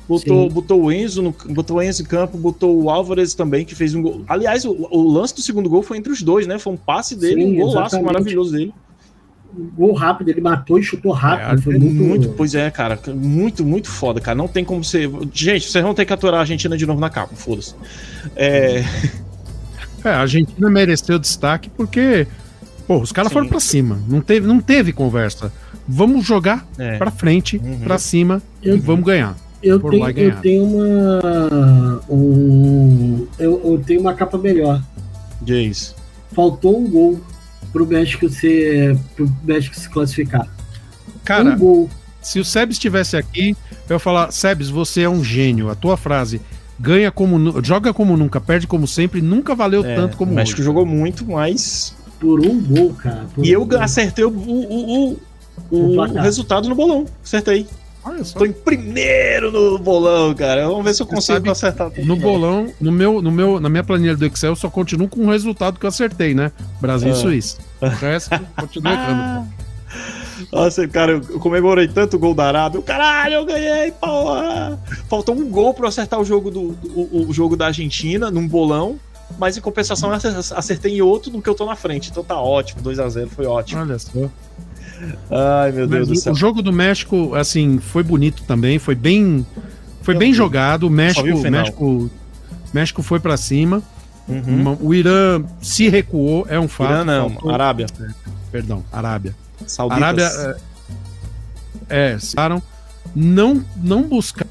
Botou, Sim. botou o Enzo no, botou o Enzo em campo, botou o Álvares também, que fez um gol. Aliás, o, o lance do segundo gol foi entre os dois, né? Foi um passe dele, Sim, um golaço exatamente. maravilhoso dele. Gol rápido, ele matou e chutou rápido. É, foi muito, muito, pois é, cara. Muito, muito foda, cara. Não tem como ser. Gente, vocês vão ter que aturar a Argentina de novo na capa, foda-se. É, É, a Argentina mereceu destaque porque, pô, os caras foram pra cima. Não teve, não teve conversa. Vamos jogar é. pra frente, Uhum. pra cima Eu- e vamos ganhar. Eu por tenho, eu tenho uma. Um, eu, eu tenho uma capa melhor. Diz. Faltou um gol pro México ser. pro México se classificar. Cara, um gol. se o Sebes estivesse aqui, eu ia falar: Sebes, você é um gênio. A tua frase ganha como joga como nunca, perde como sempre, nunca valeu É, tanto como o México hoje. jogou muito, mas. Por um gol, cara. E um eu gol. acertei o, o, o, o, O o placar. resultado no bolão. Acertei. Olha só. Tô em primeiro no bolão, cara. Vamos ver se eu consigo sabe- acertar. No bolão, no meu, no meu, na minha planilha do Excel, eu só continuo com o resultado que eu acertei, né? Brasil Ah. e Suíça. O resto, continuo errando. Nossa, cara, eu comemorei tanto o gol da Arábia. O caralho, eu ganhei, porra! Faltou um gol pra eu acertar o jogo, do, do- o, o jogo da Argentina num bolão. Mas em compensação, eu acer- acertei em outro do que eu tô na frente. Então tá ótimo, 2x0, foi ótimo. Olha só. Ai, meu Deus Mas do o- céu. o jogo do México, assim, foi bonito também, foi bem, foi bem jogado. O México, o. México, México foi pra cima. Uhum. O Irã se recuou, é um fato. Irã não, faltou- Arábia. Perdão, Arábia. Sauditas. Arábia é, é citaram, não não buscaram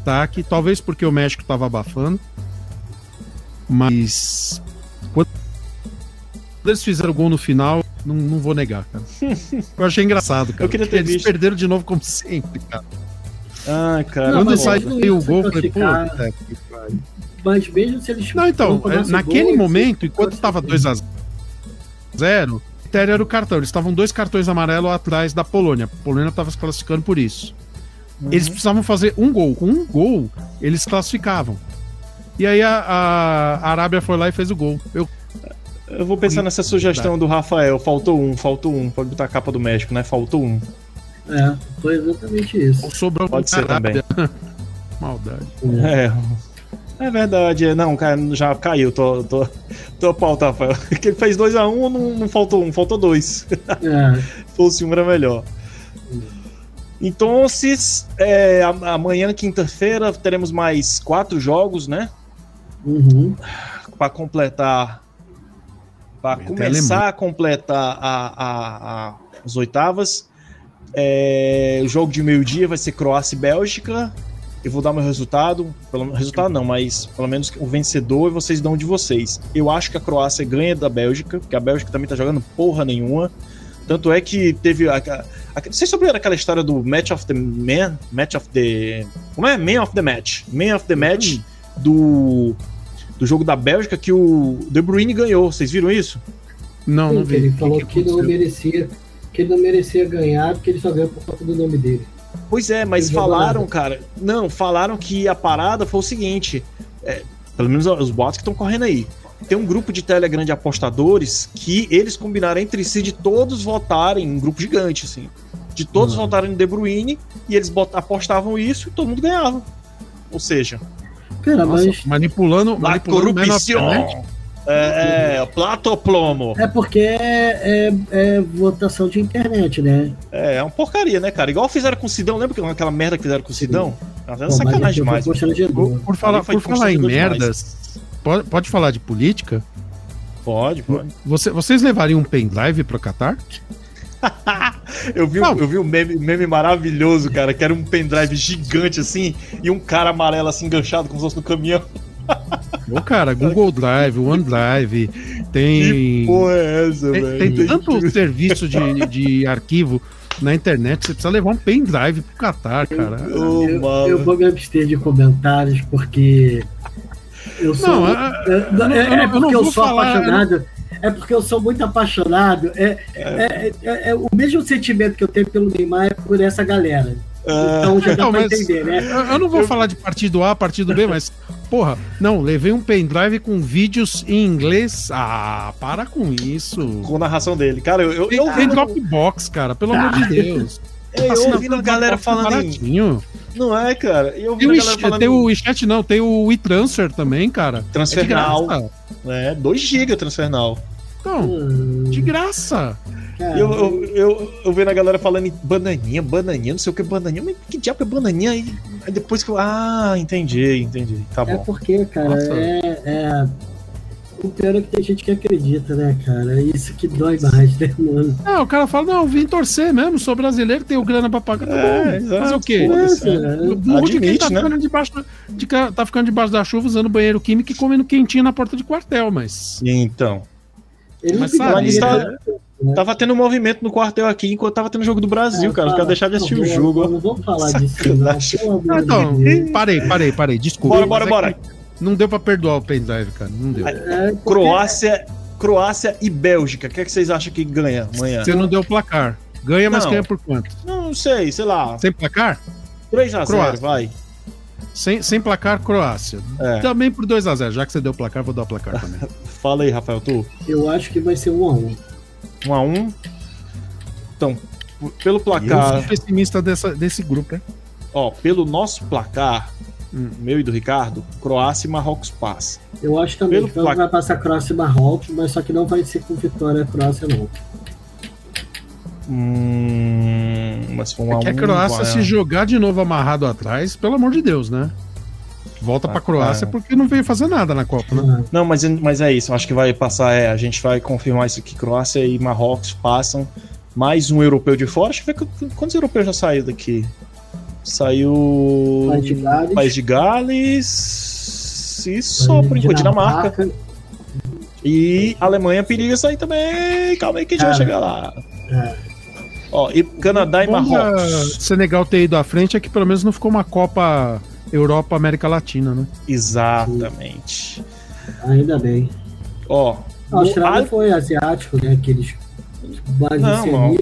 ataque, talvez porque o México estava abafando, mas quando eles fizeram gol no final, não, não vou negar, cara. Eu achei engraçado, cara. Eu queria ter eles visto. perderam de novo como sempre, cara. Ai, cara. Quando saiu o gol, eu falei, classificar. puta que pariu. Mas mesmo se eles. Não, então, tomassem naquele gol, momento, enquanto tava 2 a 0 o critério era o cartão. Eles estavam dois cartões amarelos atrás da Polônia. A Polônia estava se classificando por isso. Uhum. Eles precisavam fazer um gol. Com um gol, eles classificavam. E aí a, a- a Arábia foi lá e fez o gol. Eu, Eu vou pensar nessa sugestão do Rafael. Faltou um, faltou um. Pode botar a capa do México, né? Faltou um. É, foi exatamente isso. sobrou Pode ser também. Maldade. É. É verdade, é. Não, cara, já caiu. Tô, tô, tô pauta, Rafael. Que ele fez 2x1, um, não, não faltou um, faltou dois. É, fosse um era melhor. Então, se, é, amanhã, quinta-feira, teremos mais quatro jogos, né? uhum. Para completar. Para começar a completar a, a- a- as oitavas. É, o jogo de meio-dia vai ser Croácia e Bélgica. Eu vou dar meu resultado. Pelo, resultado não, mas pelo menos o vencedor e vocês dão de vocês. Eu acho que a Croácia ganha da Bélgica, porque a Bélgica também tá jogando porra nenhuma. Tanto é que teve. A, a, a, vocês souberam aquela história do Match of the Man? Match of the. Como é? Man of the Match. Man of the Match do. Do jogo da Bélgica que o De Bruyne ganhou. Vocês viram isso? Não, não vi. Ele O que falou que que, não aconteceu? merecia. que ele não merecia ganhar, porque ele só ganhou por conta do nome dele. Pois é, mas Não jogou falaram, cara. Não, falaram que a parada foi o seguinte: é, pelo menos os boatos que estão correndo aí. Tem um grupo de Telegram de apostadores que eles combinaram entre si de todos votarem, um grupo gigante, assim. De todos Uhum. votarem no De Bruyne e eles apostavam isso e todo mundo ganhava. Ou seja, Cara, Nossa, mas manipulando, a manipulando corrupção. internet. É, é, platoplomo. é porque é, é- é votação de internet, né? É, é uma porcaria, né, cara? Igual fizeram com o Sidão, lembra aquela merda que fizeram com o Sidão? É Pô, mas sacanagem demais. Por, por falar, por falar em merdas, pode, pode falar de política? Pode, pode. Você- vocês levariam um pendrive pro Qatar? Eu vi, Não. eu vi um meme, meme maravilhoso, cara, que era um pendrive gigante assim e um cara amarelo assim enganchado como se fosse no caminhão. Ô, cara, Google Drive, OneDrive, tem. Que porra é essa, Tem, velho? tem tanto serviço de, de arquivo na internet, você precisa levar um pendrive pro Qatar, cara. Eu, mano. eu vou me abster de comentários porque eu sou. Não, é, a- é- eu não- é eu não porque eu vou sou falar- apaixonado. É porque eu sou muito apaixonado. É, é- é- é o mesmo sentimento que eu tenho pelo Neymar é por essa galera. Ah, Então já dá Não, pra entender, né? Eu, eu não vou falar de partido A, partido B, mas, porra, não, levei um pendrive com vídeos em inglês. Ah, para com isso. com a narração dele. Cara, eu, eu, Tem, eu, tem Dropbox, cara, pelo amor de Deus. eu ouvi a galera falando em. baratinho. Não é, cara? E eu ouvi Tem o, falando tem em o WeChat, não, tem o WeTransfer também, cara. É Transfernal. É, 2 GB transfernal. Então, Hum, de graça. Eu, eu, eu, eu vendo a galera falando em bananinha, bananinha, não sei o que, bananinha. Mas que diabo é bananinha? Aí, aí depois que eu. Ah, entendi, entendi. Tá É bom. porque, cara, é, é- O pior é que tem gente que acredita, né, cara? É isso que dói mais, né, mano? Ah, o cara fala, não, vim torcer mesmo, sou brasileiro, tenho grana pra pagar. Tá É, bom, fazer o quê? Foda-se, É? O burro de quem tá né? ficando debaixo, de, tá ficando debaixo da chuva usando banheiro químico e comendo quentinho na porta de quartel, mas. Então. Ele Mas sabe, tá- né? Tava tendo um movimento no quartel aqui enquanto tava tendo jogo do Brasil, É, cara. Os caras deixaram de assistir o jogo. Não vamos falar disso, não. Ah, então, parei, parei, parei, desculpa. Bora, mas bora, é bora. que Não deu pra perdoar o pendrive, cara. Não deu. É, porque- Croácia, Croácia e Bélgica. O que, é que vocês acham que ganha amanhã? Você não deu o placar. Ganha, mas Não. ganha por quanto? Não, não sei, sei lá. Sem placar? 3x0, Croácia. vai. Sem, sem placar, Croácia. É. Também por 2x0. Já que você deu o placar, vou dar o placar também. Fala aí, Rafael, tu. Eu acho que vai ser um a um. 1x1. Então, pelo Eu placar, sou pessimista dessa, desse grupo, hein? ó, pelo nosso placar, Hum. meu e do Ricardo, Croácia e Marrocos passa. Eu acho também Pelo que então plac- vai passar Croácia e Marrocos, mas só que não vai ser com vitória Croácia, não. Hum, mas for um É a que a Croácia, vai- se jogar de novo amarrado atrás, pelo amor de Deus, né? Volta pra Ah, Croácia ah. porque não veio fazer nada na Copa, né? Não, mas, mas é isso. Acho que vai passar. É, a gente vai confirmar isso aqui. Croácia e Marrocos passam. Mais um europeu de fora. Deixa eu ver qu- quantos europeus já saíram daqui. Saiu. País de Gales. País de Gales. E só por enquanto. Dinamarca. E a Alemanha periga sair também. Calma aí que a gente vai chegar lá. É. Ó, e Canadá e Marrocos. Senegal ter ido à frente é que pelo menos não ficou uma Copa Europa América Latina, né? Exatamente. Ainda bem. Ó. A Austrália no- foi asiático, né? Aqueles mais Não.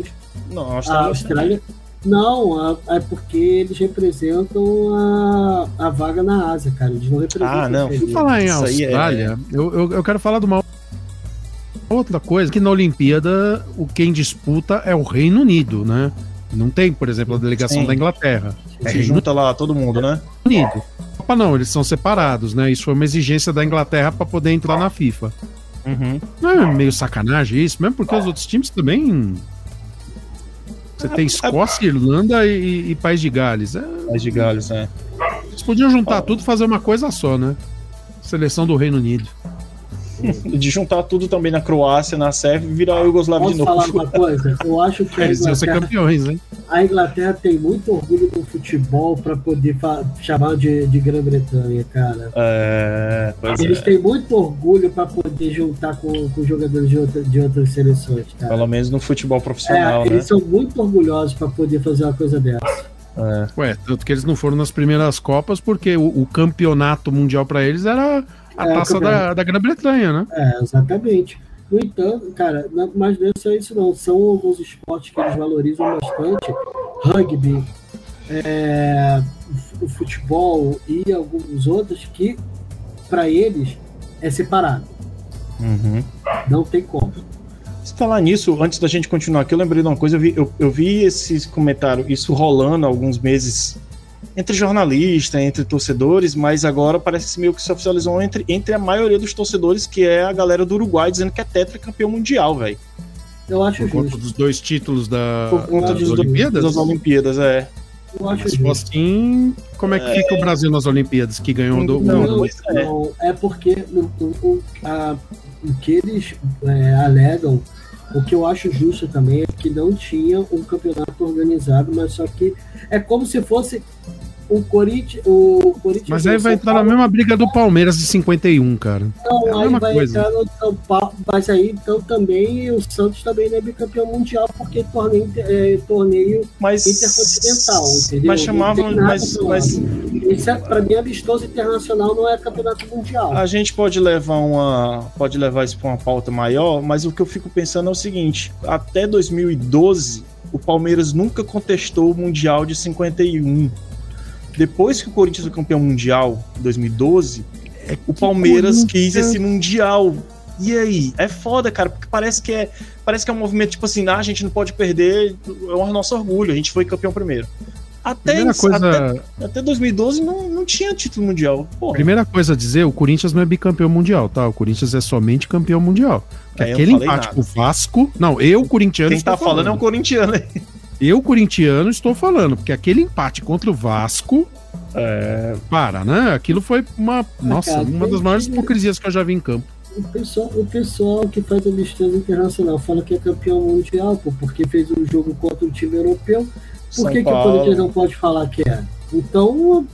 Não, a A Austrália. Austrália. Não, a- é porque eles representam a, a vaga na Ásia, cara. Eles não representam Ah, não. falar em é- Austrália, eu, eu, eu quero falar de uma outra coisa, que na Olimpíada o quem disputa é o Reino Unido, né? Não tem, por exemplo, a delegação Sim. da Inglaterra. É Se junta lá todo mundo, né? Unido. Copa não, eles são separados, né? Isso foi uma exigência da Inglaterra para poder entrar na FIFA. Uhum. Não é meio sacanagem isso, mesmo porque os outros times também. Você tem Escócia, Irlanda e, e País de Gales. É, Mais de Gales, né? eles podiam juntar tudo e fazer uma coisa só, né? Seleção do Reino Unido. De juntar tudo também na Croácia, na Sérvia e virar a Yugoslávia de Posso novo. falar uma coisa? Eu acho que a Eles iam ser Inglaterra, campeões, hein? a Inglaterra tem muito orgulho do futebol para poder chamar de, de Grã-Bretanha, cara. É, pois Eles é. têm muito orgulho para poder juntar com, com jogadores de, outra- de outras seleções, cara. Pelo menos no futebol profissional, É, né? eles são muito orgulhosos para poder fazer uma coisa dessa. É. Ué, tanto que eles não foram nas primeiras Copas porque o, o campeonato mundial para eles era a É, taça da, da Grã-Bretanha, né? É, exatamente. No entanto, cara, mas não é só isso não. São alguns esportes que eles valorizam bastante. Rugby, é, o futebol e alguns outros que, para eles, é separado. Uhum. Não tem como. Se falar nisso, antes da gente continuar aqui, eu lembrei de uma coisa, eu vi, eu, eu vi esse comentário, isso rolando há alguns meses entre jornalistas, entre torcedores, mas agora parece que meio que se oficializou entre, entre a maioria dos torcedores, que é a galera do Uruguai, dizendo que é tetracampeão mundial, velho. Eu acho Por conta justo. dos dois títulos da, Por conta das dos Olimpíadas? das Olimpíadas, é. Eu acho for justo. assim, como é que fica o Brasil nas Olimpíadas, que ganhou do, Não, o- Não, é. não, é porque o, o- o- a- o que eles é, alegam, o que eu acho justo também é que não tinha um campeonato organizado, mas só que é como se fosse o Corinthians. O Corinthians Mas aí vai entrar na Paulo, mesma briga do Palmeiras de 51, cara. Não, é aí mesma vai coisa. entrar no São Paulo, mas aí então também o Santos também não é bicampeão mundial, porque torneio, é, torneio Mas. Intercontinental, entendeu? Mas chamavam. Mas, mas isso é, pra mim, amistoso internacional não é campeonato mundial. a gente pode levar uma. Pode levar isso para uma pauta maior, mas o que eu fico pensando é o seguinte: até 2012, o Palmeiras nunca contestou o Mundial de 51. Depois que o Corinthians foi campeão mundial em 2012, o Palmeiras quis esse mundial. E aí? É foda, cara, porque parece que é, parece que é um movimento tipo assim, ah, a gente não pode perder, é o nosso orgulho, a gente foi campeão primeiro. Até, Primeira coisa, até, até 2012 não, não tinha título mundial. Porra. primeira coisa a dizer, o Corinthians não é bicampeão mundial, tá? O Corinthians é somente campeão mundial. Eu Aquele empate nada. com o Vasco. Não, eu, corintiano, Quem tá falando é um corintiano aí. Eu, corintiano, estou falando, porque aquele empate contra o Vasco. É, Para, né? Aquilo foi uma. Nossa, cara, uma tem das maiores hipocrisias que eu já vi em campo. O pessoal, o pessoal que faz amistoso internacional fala que é campeão mundial, pô, porque fez um jogo contra o time europeu. Por São que, que o. Corinthians não pode falar que é? Então,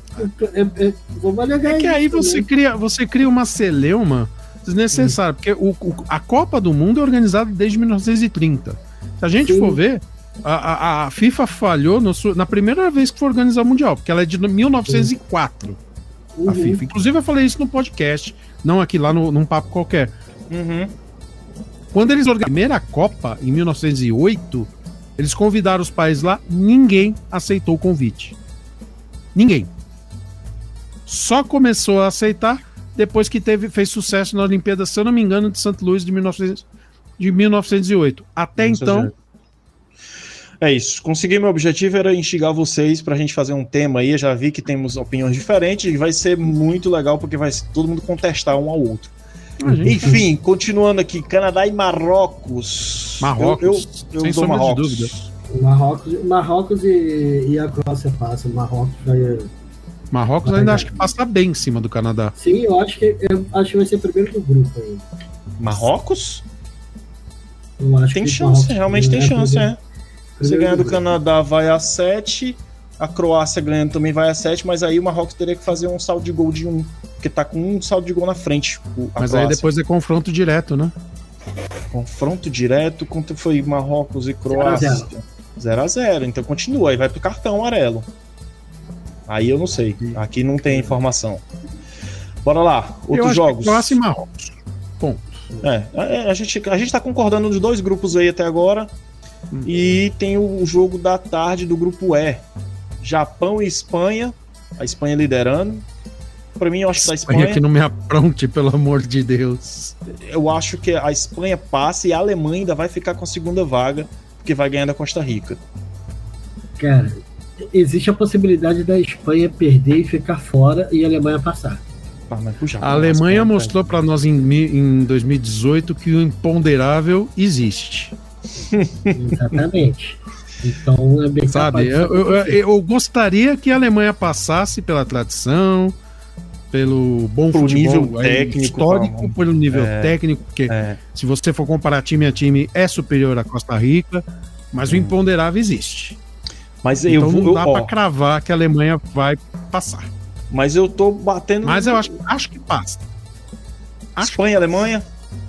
é, é, vamos alegar É que isso aí você também. cria, você cria uma celeuma desnecessária, porque o, o- a Copa do Mundo é organizada desde 1930. Se a gente Sim. for ver, a, a- a FIFA falhou no na primeira vez que foi organizar o Mundial, porque ela é de 1904, a Uhum. FIFA. Inclusive, eu falei isso no podcast, não aqui lá no, num papo qualquer. Uhum. Quando eles organizaram a primeira Copa, em 1908, eles convidaram os países lá, ninguém aceitou o convite. Ninguém. Só começou a aceitar depois que teve, fez sucesso na Olimpíada, se eu não me engano, de St. Louis de, 1900 de 1908. Até então, É isso. Consegui meu objetivo era instigar vocês pra gente fazer um tema aí. Eu já vi que temos opiniões diferentes e vai ser muito legal porque vai todo mundo contestar um ao outro. a gente- Enfim, continuando aqui, Canadá e Marrocos. Marrocos, Eu, eu, eu sem dou Marrocos. dúvida. Marrocos, Marrocos e, e a Croácia passam. Marrocos vai. Marrocos ainda acho que passa bem em cima do Canadá. Sim, eu acho que eu acho que vai ser primeiro do grupo aí. Marrocos? Eu acho Tem que chance, Marrocos realmente tem é chance, primeiro- é. Você primeiro ganhar do grupo. Canadá vai a 7, a Croácia ganhando também vai a 7, mas aí o Marrocos teria que fazer um saldo de gol de 1, porque tá com um saldo de gol na frente. o- a Mas aí Croácia. depois é confronto direto, né? Confronto direto, quanto foi Marrocos e Croácia? 0x0. Então continua, aí vai pro cartão amarelo. Aí eu não sei, aqui não tem informação. Bora lá, Eu outros que jogos. Croácia e Marrocos. É, é, a, gente, a gente tá concordando nos dois grupos aí até agora. Hum. E tem o jogo da tarde do grupo E. Japão e Espanha. A Espanha liderando. Pra mim, eu acho que da Espanha Espanha. que não me apronte, pelo amor de Deus. Eu acho que a Espanha passa e a Alemanha ainda vai ficar com a segunda vaga, porque vai ganhar da Costa Rica. Cara, existe a possibilidade da Espanha perder e ficar fora e a Alemanha passar. Ah, Japão, A Alemanha mostrou pra nós em, em 2018 que o imponderável existe. Exatamente. Então é bem Sabe? Eu, eu- eu gostaria que a Alemanha passasse pela tradição, pelo bom Pelo futebol nível aí, técnico, histórico, pelo nível É. técnico, porque É, se você for comparar time a time, é superior à Costa Rica, mas o imponderável existe. mas eu Então vou. não eu- dá ó, pra cravar que a Alemanha vai passar. mas eu tô batendo. Mas eu acho, acho que passa. acho Espanha e Alemanha?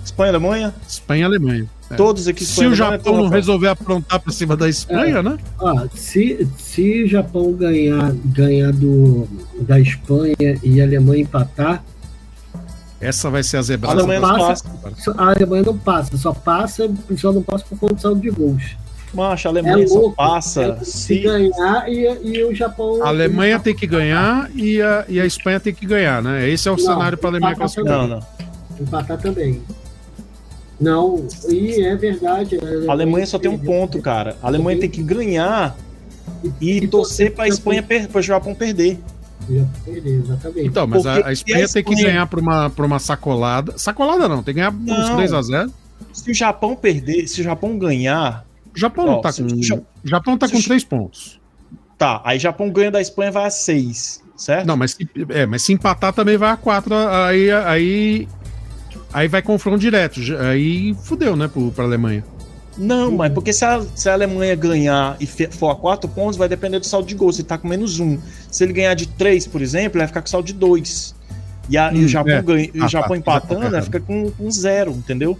Espanha e Alemanha? Espanha e Alemanha. É. Todos aqui Se o Japão não resolver aprontar pra cima da Espanha, né? Ah, se, se o Japão ganhar, ganhar do, da Espanha e a Alemanha empatar, Essa vai ser a A zebrada. Alemanha não passa. passa. A Alemanha não passa, só passa, só não passa por condição de gols. Macho, a É Alemanha só louco. passa É se ganhar e, e o Japão. A Alemanha tem que ganhar e a, e a Espanha tem que ganhar, né? Esse é o Não, cenário para a Alemanha empatar classificar. Não, não. Empatar também. Não, e é verdade. A Alemanha só tem um ponto, cara. A Alemanha tem que ganhar e torcer pra Espanha per... para o Japão perder. Então, mas a, a Espanha a tem que Espanha- ganhar por uma, por uma sacolada. Sacolada não, tem que ganhar uns Não. 3 a 0 Se o Japão perder, se o Japão ganhar, O Japão Ó, não tá com. O Japão tá se- com 3 pontos. tá. Aí Japão ganha da Espanha vai a 6, certo? Não, mas se, é, mas se empatar também vai a 4, aí, aí, aí vai confronto direto. Aí fudeu, né, pro, pra Alemanha. Não, mas porque se a, se a Alemanha ganhar e for a 4 pontos, vai depender do saldo de gol. Se ele tá com menos 1. Se ele ganhar de 3, por exemplo, ele vai ficar com saldo de 2. E, a- e Hum, o Japão, é. ganha, e Ah, o Japão tá. empatando, vai ficar com, com 0, entendeu?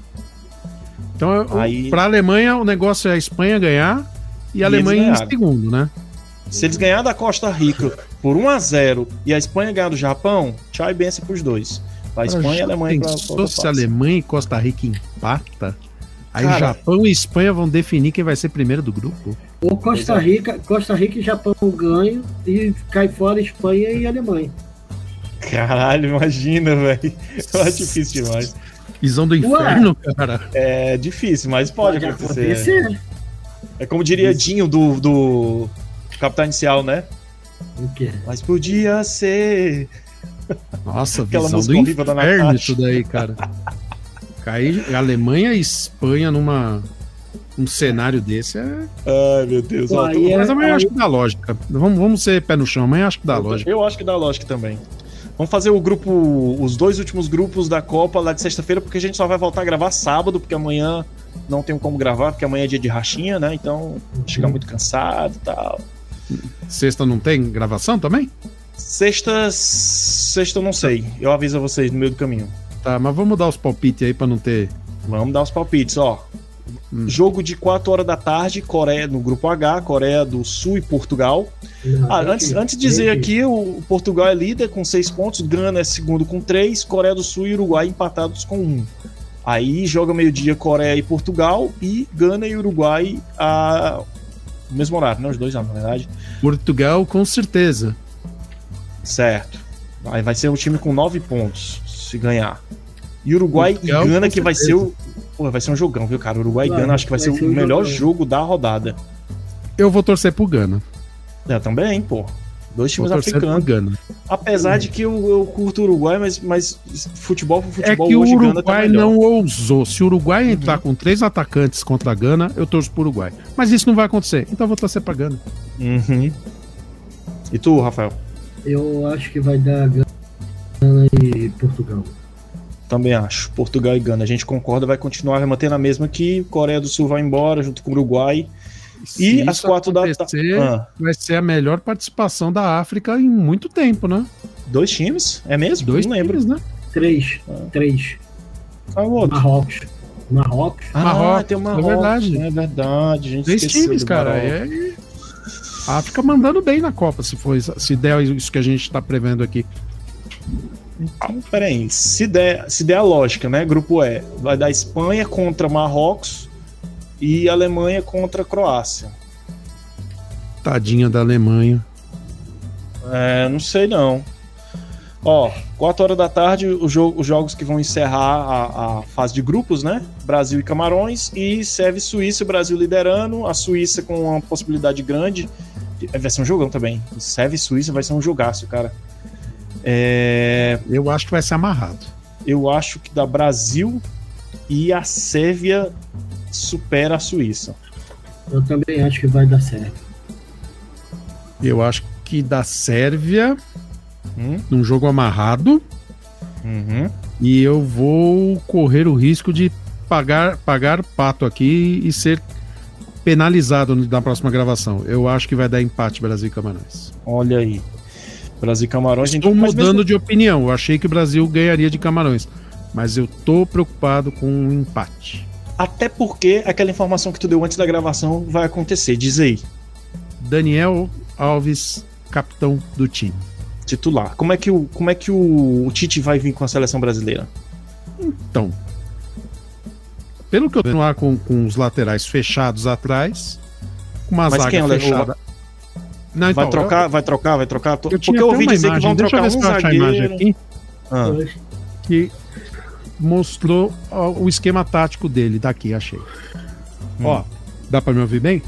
Então, Aí- pra Alemanha, o negócio é a Espanha ganhar e E a Alemanha em segundo, né? Se eles ganhar da Costa Rica por 1 a 0 e a Espanha ganhar do Japão, tchau e benção pros dois. A Espanha e a Alemanha pra, pra se. Alemanha e Costa Rica empata? Aí Cara- Japão e Espanha vão definir quem vai ser primeiro do grupo? Ou Costa é. Rica, Costa Rica e Japão ganham e cai fora Espanha e Alemanha. Caralho, imagina, velho. Eu acho difícil demais. Visão do inferno, cara. É difícil, mas pode, acontecer. acontecer. É como diria Dinho do, do Capitão Inicial, né? O quê? Mas podia ser. Nossa, Aquela visão do música horrível da inferno isso daí, cara. Cair Alemanha e Espanha numa um cenário desse é. Ai, meu Deus. Pô, é- Mas amanhã aí- acho que dá lógica. Vamos, vamos ser pé no chão, amanhã acho que dá lógica. Eu acho que dá lógica também. Vamos fazer o grupo, os dois últimos grupos da Copa lá de sexta-feira, porque a gente só vai voltar a gravar sábado, porque amanhã não tem como gravar, porque amanhã é dia de rachinha, né? Então, chegar muito cansado e tal. Sexta não tem gravação também? Sexta, sexta eu não sei. Eu aviso a vocês no meio do caminho. Tá, mas vamos dar os palpites aí pra não ter. Vamos dar os palpites, ó. Hum. Jogo de 4 horas da tarde, Coreia no grupo H, Coreia do Sul e Portugal. Não, Ah, antes, antes de dizer aqui, o Portugal é líder com 6 pontos, Gana é segundo com 3, Coreia do Sul e Uruguai empatados com 1. Aí joga meio-dia Coreia e Portugal e Gana e Uruguai a no mesmo horário, né? Os dois, na verdade. Portugal, com certeza. Certo. Aí vai ser um time com 9 pontos, se ganhar. E Uruguai Portugal, e Gana, que vai ser o. Pô, vai ser um jogão, viu, cara? Uruguai e Vai, Gana, acho que vai, vai ser, ser o um melhor jogão. jogo da rodada. Eu vou torcer pro Gana. É, também, pô. Dois times africanos. Gana. Apesar de que eu, eu curto o Uruguai, mas, mas futebol pro É futebol que o hoje Gana tá Uruguai. Uhum. não ousou. Se o Uruguai entrar com três atacantes contra a Gana, eu torço pro Uruguai. Mas isso não vai acontecer. Então eu vou torcer pra Gana. Uhum. E tu, Rafael? Eu acho que vai dar Gana e Portugal. Também acho. Portugal e Gana. A gente concorda, vai continuar, vai manter na mesma aqui. Coreia do Sul vai embora junto com o Uruguai. Se E às quatro da tarde. Ah, vai ser a melhor participação da África em muito tempo, né? dois times? É mesmo? Dois não lembro. times, né? Três. Ah. Três. Qual é o outro? Marrocos. Marrocos. Ah, Marrocos, tem o é Marrocos. verdade. É verdade. A gente Três times, cara. É... A África mandando bem na Copa, se for se der isso que a gente tá prevendo aqui. Então, peraí. Se der, se der a lógica, né? Grupo E, vai dar Espanha contra Marrocos e Alemanha contra Croácia. Tadinha da Alemanha. É, não sei não. Ó, 4 horas da tarde, jogo, os jogos que vão encerrar a, a fase de grupos, né? Brasil e Camarões e serve Suíça, o Brasil liderando, a Suíça com uma possibilidade grande. De- Vai ser um jogão também. Serve Suíça vai ser um jogaço, cara. É, Eu acho que vai ser amarrado. eu acho que da Brasil e a Sérvia supera a Suíça. Eu também acho que vai dar certo. Eu acho que da Sérvia, Hum? num jogo amarrado, Uhum. e eu vou correr o risco de pagar, pagar pato aqui e ser penalizado na próxima gravação. Eu acho que vai dar empate Brasil e Camarões. Olha aí. Brasil e Camarões. Estou mesmo- mudando de opinião. Eu achei que o Brasil ganharia de Camarões. Mas eu tô preocupado com um empate. Até porque aquela informação que tu deu antes da gravação vai acontecer. Diz aí. Daniel Alves, capitão do time. titular. Como é que o, como é que o, o Tite vai vir com a seleção brasileira? Então, pelo que eu tenho lá com, com os laterais fechados atrás, com uma Mas zaga quem é o- fechada. Não, vai então, trocar, vai trocar, vai trocar. Eu, eu Porque eu ouvi uma dizer que imagem, vão deixa eu trocar ver um se eu acho a imagem zagueiro. aqui, Ah, que mostrou ó, o esquema tático dele. Daqui, achei. Hum. Ó, dá pra me ouvir bem?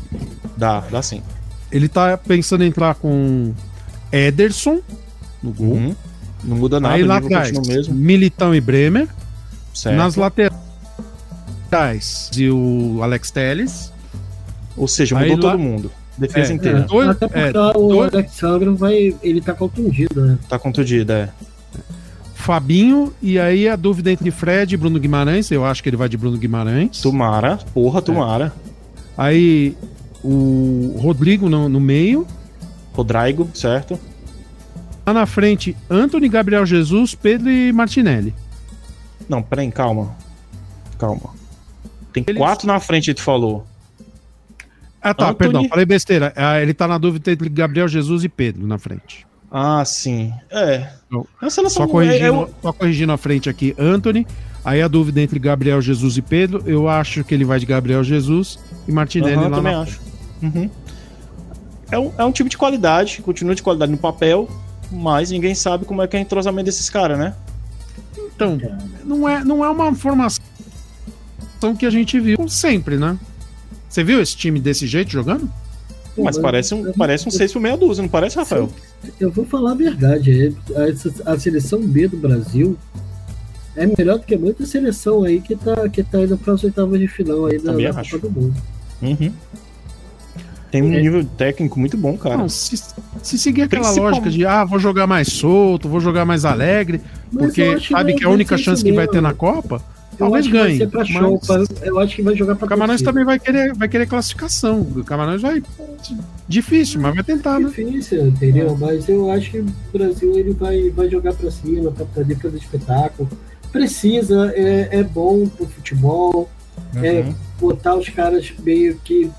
dá, dá sim. Ele tá pensando em entrar com Ederson no gol. Uhum. Não muda nada, Aí o lá atrás. Militão e Bremer. Certo. Nas laterais e o Alex Telles. Ou seja, mudou lá- todo mundo. Defesa É, inteira. Dois- até porque é, o dois- Alexandre vai. Ele tá contundido, né? Tá contundido, é. Fabinho, e aí a dúvida entre Fred e Bruno Guimarães. Eu acho que ele vai de Bruno Guimarães. Tomara, porra, tomara. Aí o Rodrigo no, no meio. Rodrigo, certo? Lá na frente, Anthony, Gabriel Jesus, Pedro e Martinelli. Não, peraí, calma. Calma. Tem Eles- quatro na frente, tu falou. Ah, tá, Anthony- perdão, falei besteira. Ah, ele tá na dúvida entre Gabriel Jesus e Pedro na frente. Ah, sim. É. Não. É Só corrigindo, é- é só corrigindo a frente aqui, Anthony. Aí a dúvida entre Gabriel Jesus e Pedro. Eu acho que ele vai de Gabriel Jesus e Martinelli Aham, lá também na acho. Uhum. É, um, é um time de qualidade, continua de qualidade no papel, mas ninguém sabe como é que é o entrosamento desses caras, né? Então, não é, não é uma formação que a gente viu sempre, né? Você viu esse time desse jeito jogando? Pô, Mas parece um, parece um 6 por meia dúzia, não parece, Rafael? Eu vou falar a verdade. é, A seleção B do Brasil é melhor do que muita seleção aí que tá, que tá indo para as oitavas de final aí da, Também da acho. Copa do Mundo. Uhum. Tem um É. nível técnico muito bom, cara. Não, se, se seguir aquela lógica de, ah, vou jogar mais solto, vou jogar mais alegre, Mas porque que sabe vai- que a vai única chance isso que vai mesmo. ter na Copa, talvez ganhe. pra mas show. eu acho que vai jogar pra O Camarões também vai querer, vai querer classificação. O Camarões vai. Difícil, mas vai tentar, né? difícil, entendeu? Mas eu acho que o Brasil ele vai, vai jogar pra cima, pra poder fazer espetáculo. Precisa, é, é bom pro futebol, é Uhum. botar os caras meio que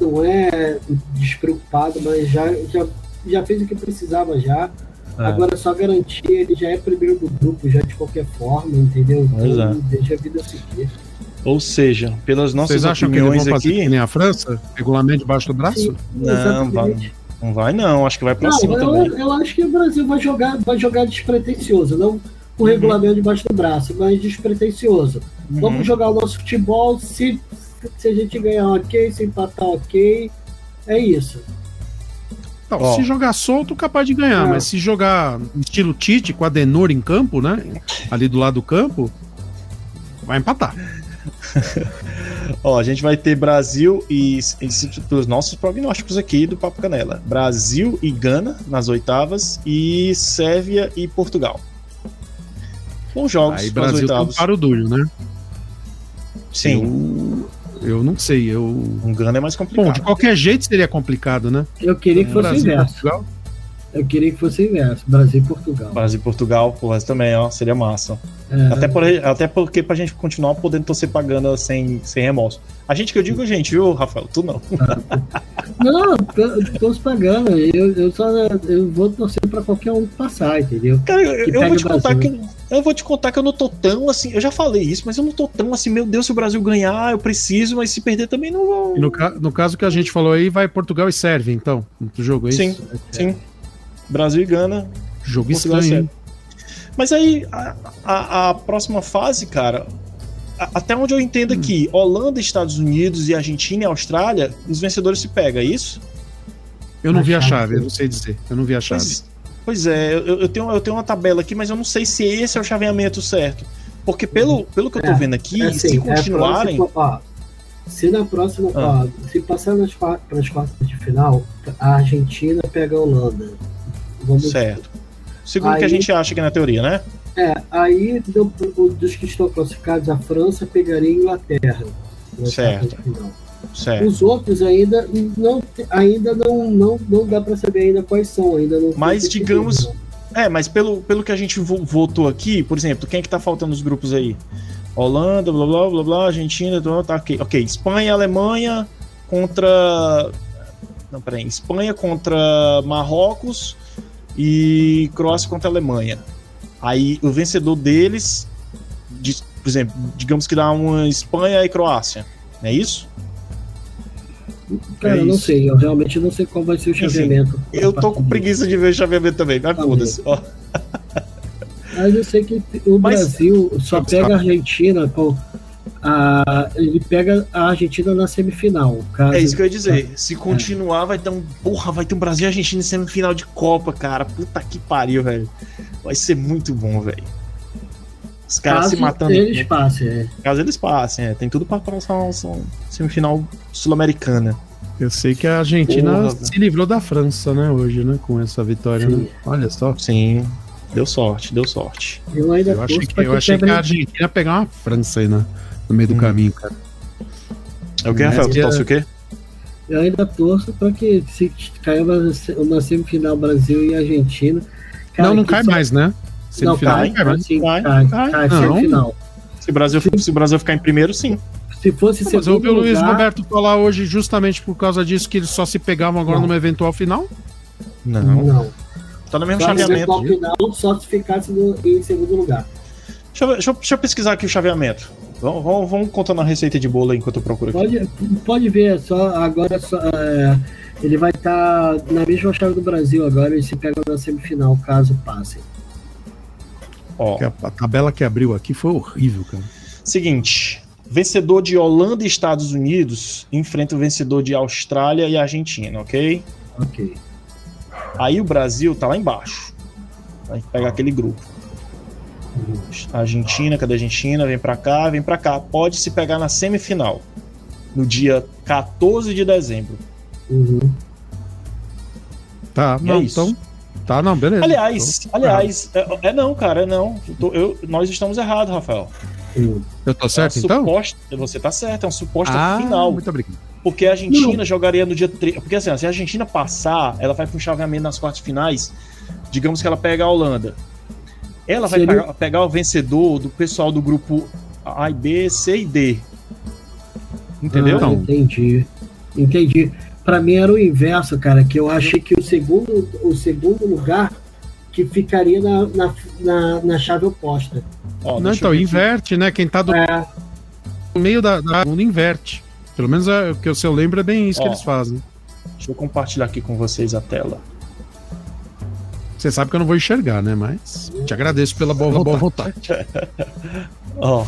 não é despreocupado, mas já, já, já fez o que precisava já. É. Agora é só garantir, ele já é primeiro do grupo, já de qualquer forma, entendeu? Pois Então, é. deixa a vida seguir. Ou seja, pelas nossas Vocês acham que eles vão fazer que aqui, nem a França? Regulamento debaixo do braço? Sim, Não, vai, não vai não, acho que vai pra Não, cima eu, também. eu acho que o Brasil vai jogar, vai jogar despretensioso, não Uhum. com o regulamento debaixo do braço, mas despretensioso. Uhum. Vamos jogar o nosso futebol, se, se a gente ganhar, ok, se empatar, ok. É isso. Não, Ó. se jogar solto, capaz de ganhar, Não. mas se jogar estilo Tite com a Denor em campo, né? Ali do lado do campo, vai empatar. Ó, a gente vai ter Brasil e, e pelos nossos prognósticos aqui do Papo Canela. Brasil e Gana nas oitavas e Sérvia e Portugal. Bons jogos Aí Brasil oitavas. paro duro, né? Sim, Eu, eu não sei, eu. um Gana é mais complicado. Bom, de qualquer jeito seria complicado, né? Eu queria que fosse o Brasil, inverso. Portugal. Eu queria que fosse o inverso. Brasil e Portugal. Brasil e Portugal, porra, também, ó, seria massa. É, Até, por, até porque pra gente continuar podendo torcer pra Gana sem, sem remorso. A gente que eu digo, gente, viu, Rafael? Tu não. Não, se pagando. Eu, eu só eu vou torcer pra qualquer um passar, entendeu? Cara, eu, Que eu vou te contar que eu vou te contar que eu não tô tão assim. Eu já falei isso, mas eu não tô tão assim. Meu Deus, se o Brasil ganhar, eu preciso, mas se perder também não vou. No, ca- no caso que a gente falou aí, vai Portugal e Sérvia, então, no jogo, é isso? Sim, sim. Brasil e Gana. Jogo e estranho? Mas aí, a, a- a próxima fase, cara, a- até onde eu entendo aqui, Holanda, Estados Unidos e Argentina e Austrália, os vencedores se pegam, é isso? Eu não vi a chave, eu não sei dizer. Eu não vi a chave. Pois, pois é, eu, eu tenho, eu tenho uma tabela aqui, mas eu não sei se esse é o chaveamento certo. Porque pelo, pelo que eu tô É, vendo aqui, É assim, se é continuarem. ó, se na próxima, Ah. ó, se passar nas para as quartas de final, a Argentina pega a Holanda. Vamos Certo. Segundo o que a gente acha que é na teoria, né? É, aí do- dos que estão classificados, a França pegaria a Inglaterra. Certo. quartas de final. Certo. Os outros ainda não, ainda não, não, não dá para saber ainda quais são, ainda não. Mas, digamos. É, mas pelo, pelo que a gente vo- votou aqui, por exemplo, quem é que tá faltando nos grupos aí? Holanda, blá blá blá blá, Argentina, tá ok. Ok, Espanha e Alemanha contra. Não, peraí. Espanha contra Marrocos, e Croácia contra Alemanha. Aí o vencedor deles, de- por exemplo, digamos que dá uma Espanha e Croácia. Não é isso? Cara, É eu não sei, eu realmente não sei qual vai ser o chaveamento. Eu tô com preguiça de ver o chaveamento também, mas foda-se. Mas eu sei que o Mas- Brasil só pega a Argentina com. A, ele pega a Argentina na semifinal. Caso, É isso que eu ia dizer. Se continuar, vai ter um. Porra, vai ter um Brasil e Argentina em semifinal de Copa, cara. Puta que pariu, velho. Vai ser muito bom, velho. Os caras caso se matando. eles passem. É. Caso eles passem, é. Tem tudo pra passar uma semifinal sul-americana. Eu sei que a Argentina Porra, se livrou da França, né, hoje, né, com essa vitória, né? Olha só. Sim. Deu sorte, deu sorte. Eu ainda Eu achei que, eu achei que a Argentina ia pegar uma França aí na- no meio do Hum. caminho, cara. É o que, Rafael? Tu torce o quê? Eu ainda torço para que se cair uma, uma semifinal Brasil e Argentina. cara, não, não cai só- mais, né? Não, Semifinal cai, não cai mais. sim, Vai, cai, vai. cai, Não. semifinal. Se o Brasil, se o Brasil ficar em primeiro, sim. Se fosse Mas eu ouvi o Luiz lugar, Roberto falar hoje justamente por causa disso que eles só se pegavam agora Não. numa eventual final. Não. Não. Tá no mesmo Só se chaveamento. no final só se ficasse no- em segundo lugar. Deixa eu, ver- deixa, eu, deixa eu pesquisar aqui o chaveamento. Vamos, vamos, vamos contando a receita de bolo enquanto eu procuro aqui. Pode, pode ver, só agora só, é, ele vai estar na mesma chave do Brasil agora, eles se pegam na semifinal, caso passem. Ó, a tabela que abriu aqui foi horrível, cara. seguinte. Vencedor de Holanda e Estados Unidos enfrenta o vencedor de Austrália e Argentina, ok? Ok. Aí o Brasil tá lá embaixo. Vai pegar aquele grupo. Argentina, cadê a Argentina? Vem pra cá, vem pra cá. Pode se pegar na semifinal. No dia 14 de dezembro. Uhum. Tá, E não, é então. Tá, não, beleza. Aliás, Então, aliás, é, é não, cara, é não. Eu tô- eu- nós estamos errados, Rafael. Eu tô certo, é então? suposta- você tá certo, é uma suposta Ah, final. muito obrigado. Porque a Argentina jogaria no dia 3. Porque assim, se a Argentina passar, ela vai pro chaveamento nas quartas finais. Digamos que ela pega a Holanda. Ela vai Seria- pegar, pegar o vencedor do pessoal do grupo A, e B, C e D. Entendeu? Ah, Então. entendi. Entendi. Pra mim era o inverso, cara, que eu achei que o segundo, o segundo lugar que ficaria na, na, na, na chave oposta. Ó, Não, então, inverte, né? Quem tá do É, meio da, da mundo inverte. Pelo menos é, o que eu, se eu lembro é bem isso que Ó. eles fazem. Deixa eu compartilhar aqui com vocês a tela. Você sabe que eu não vou enxergar, né? Mas te agradeço pela boa, boa vontade. Ó.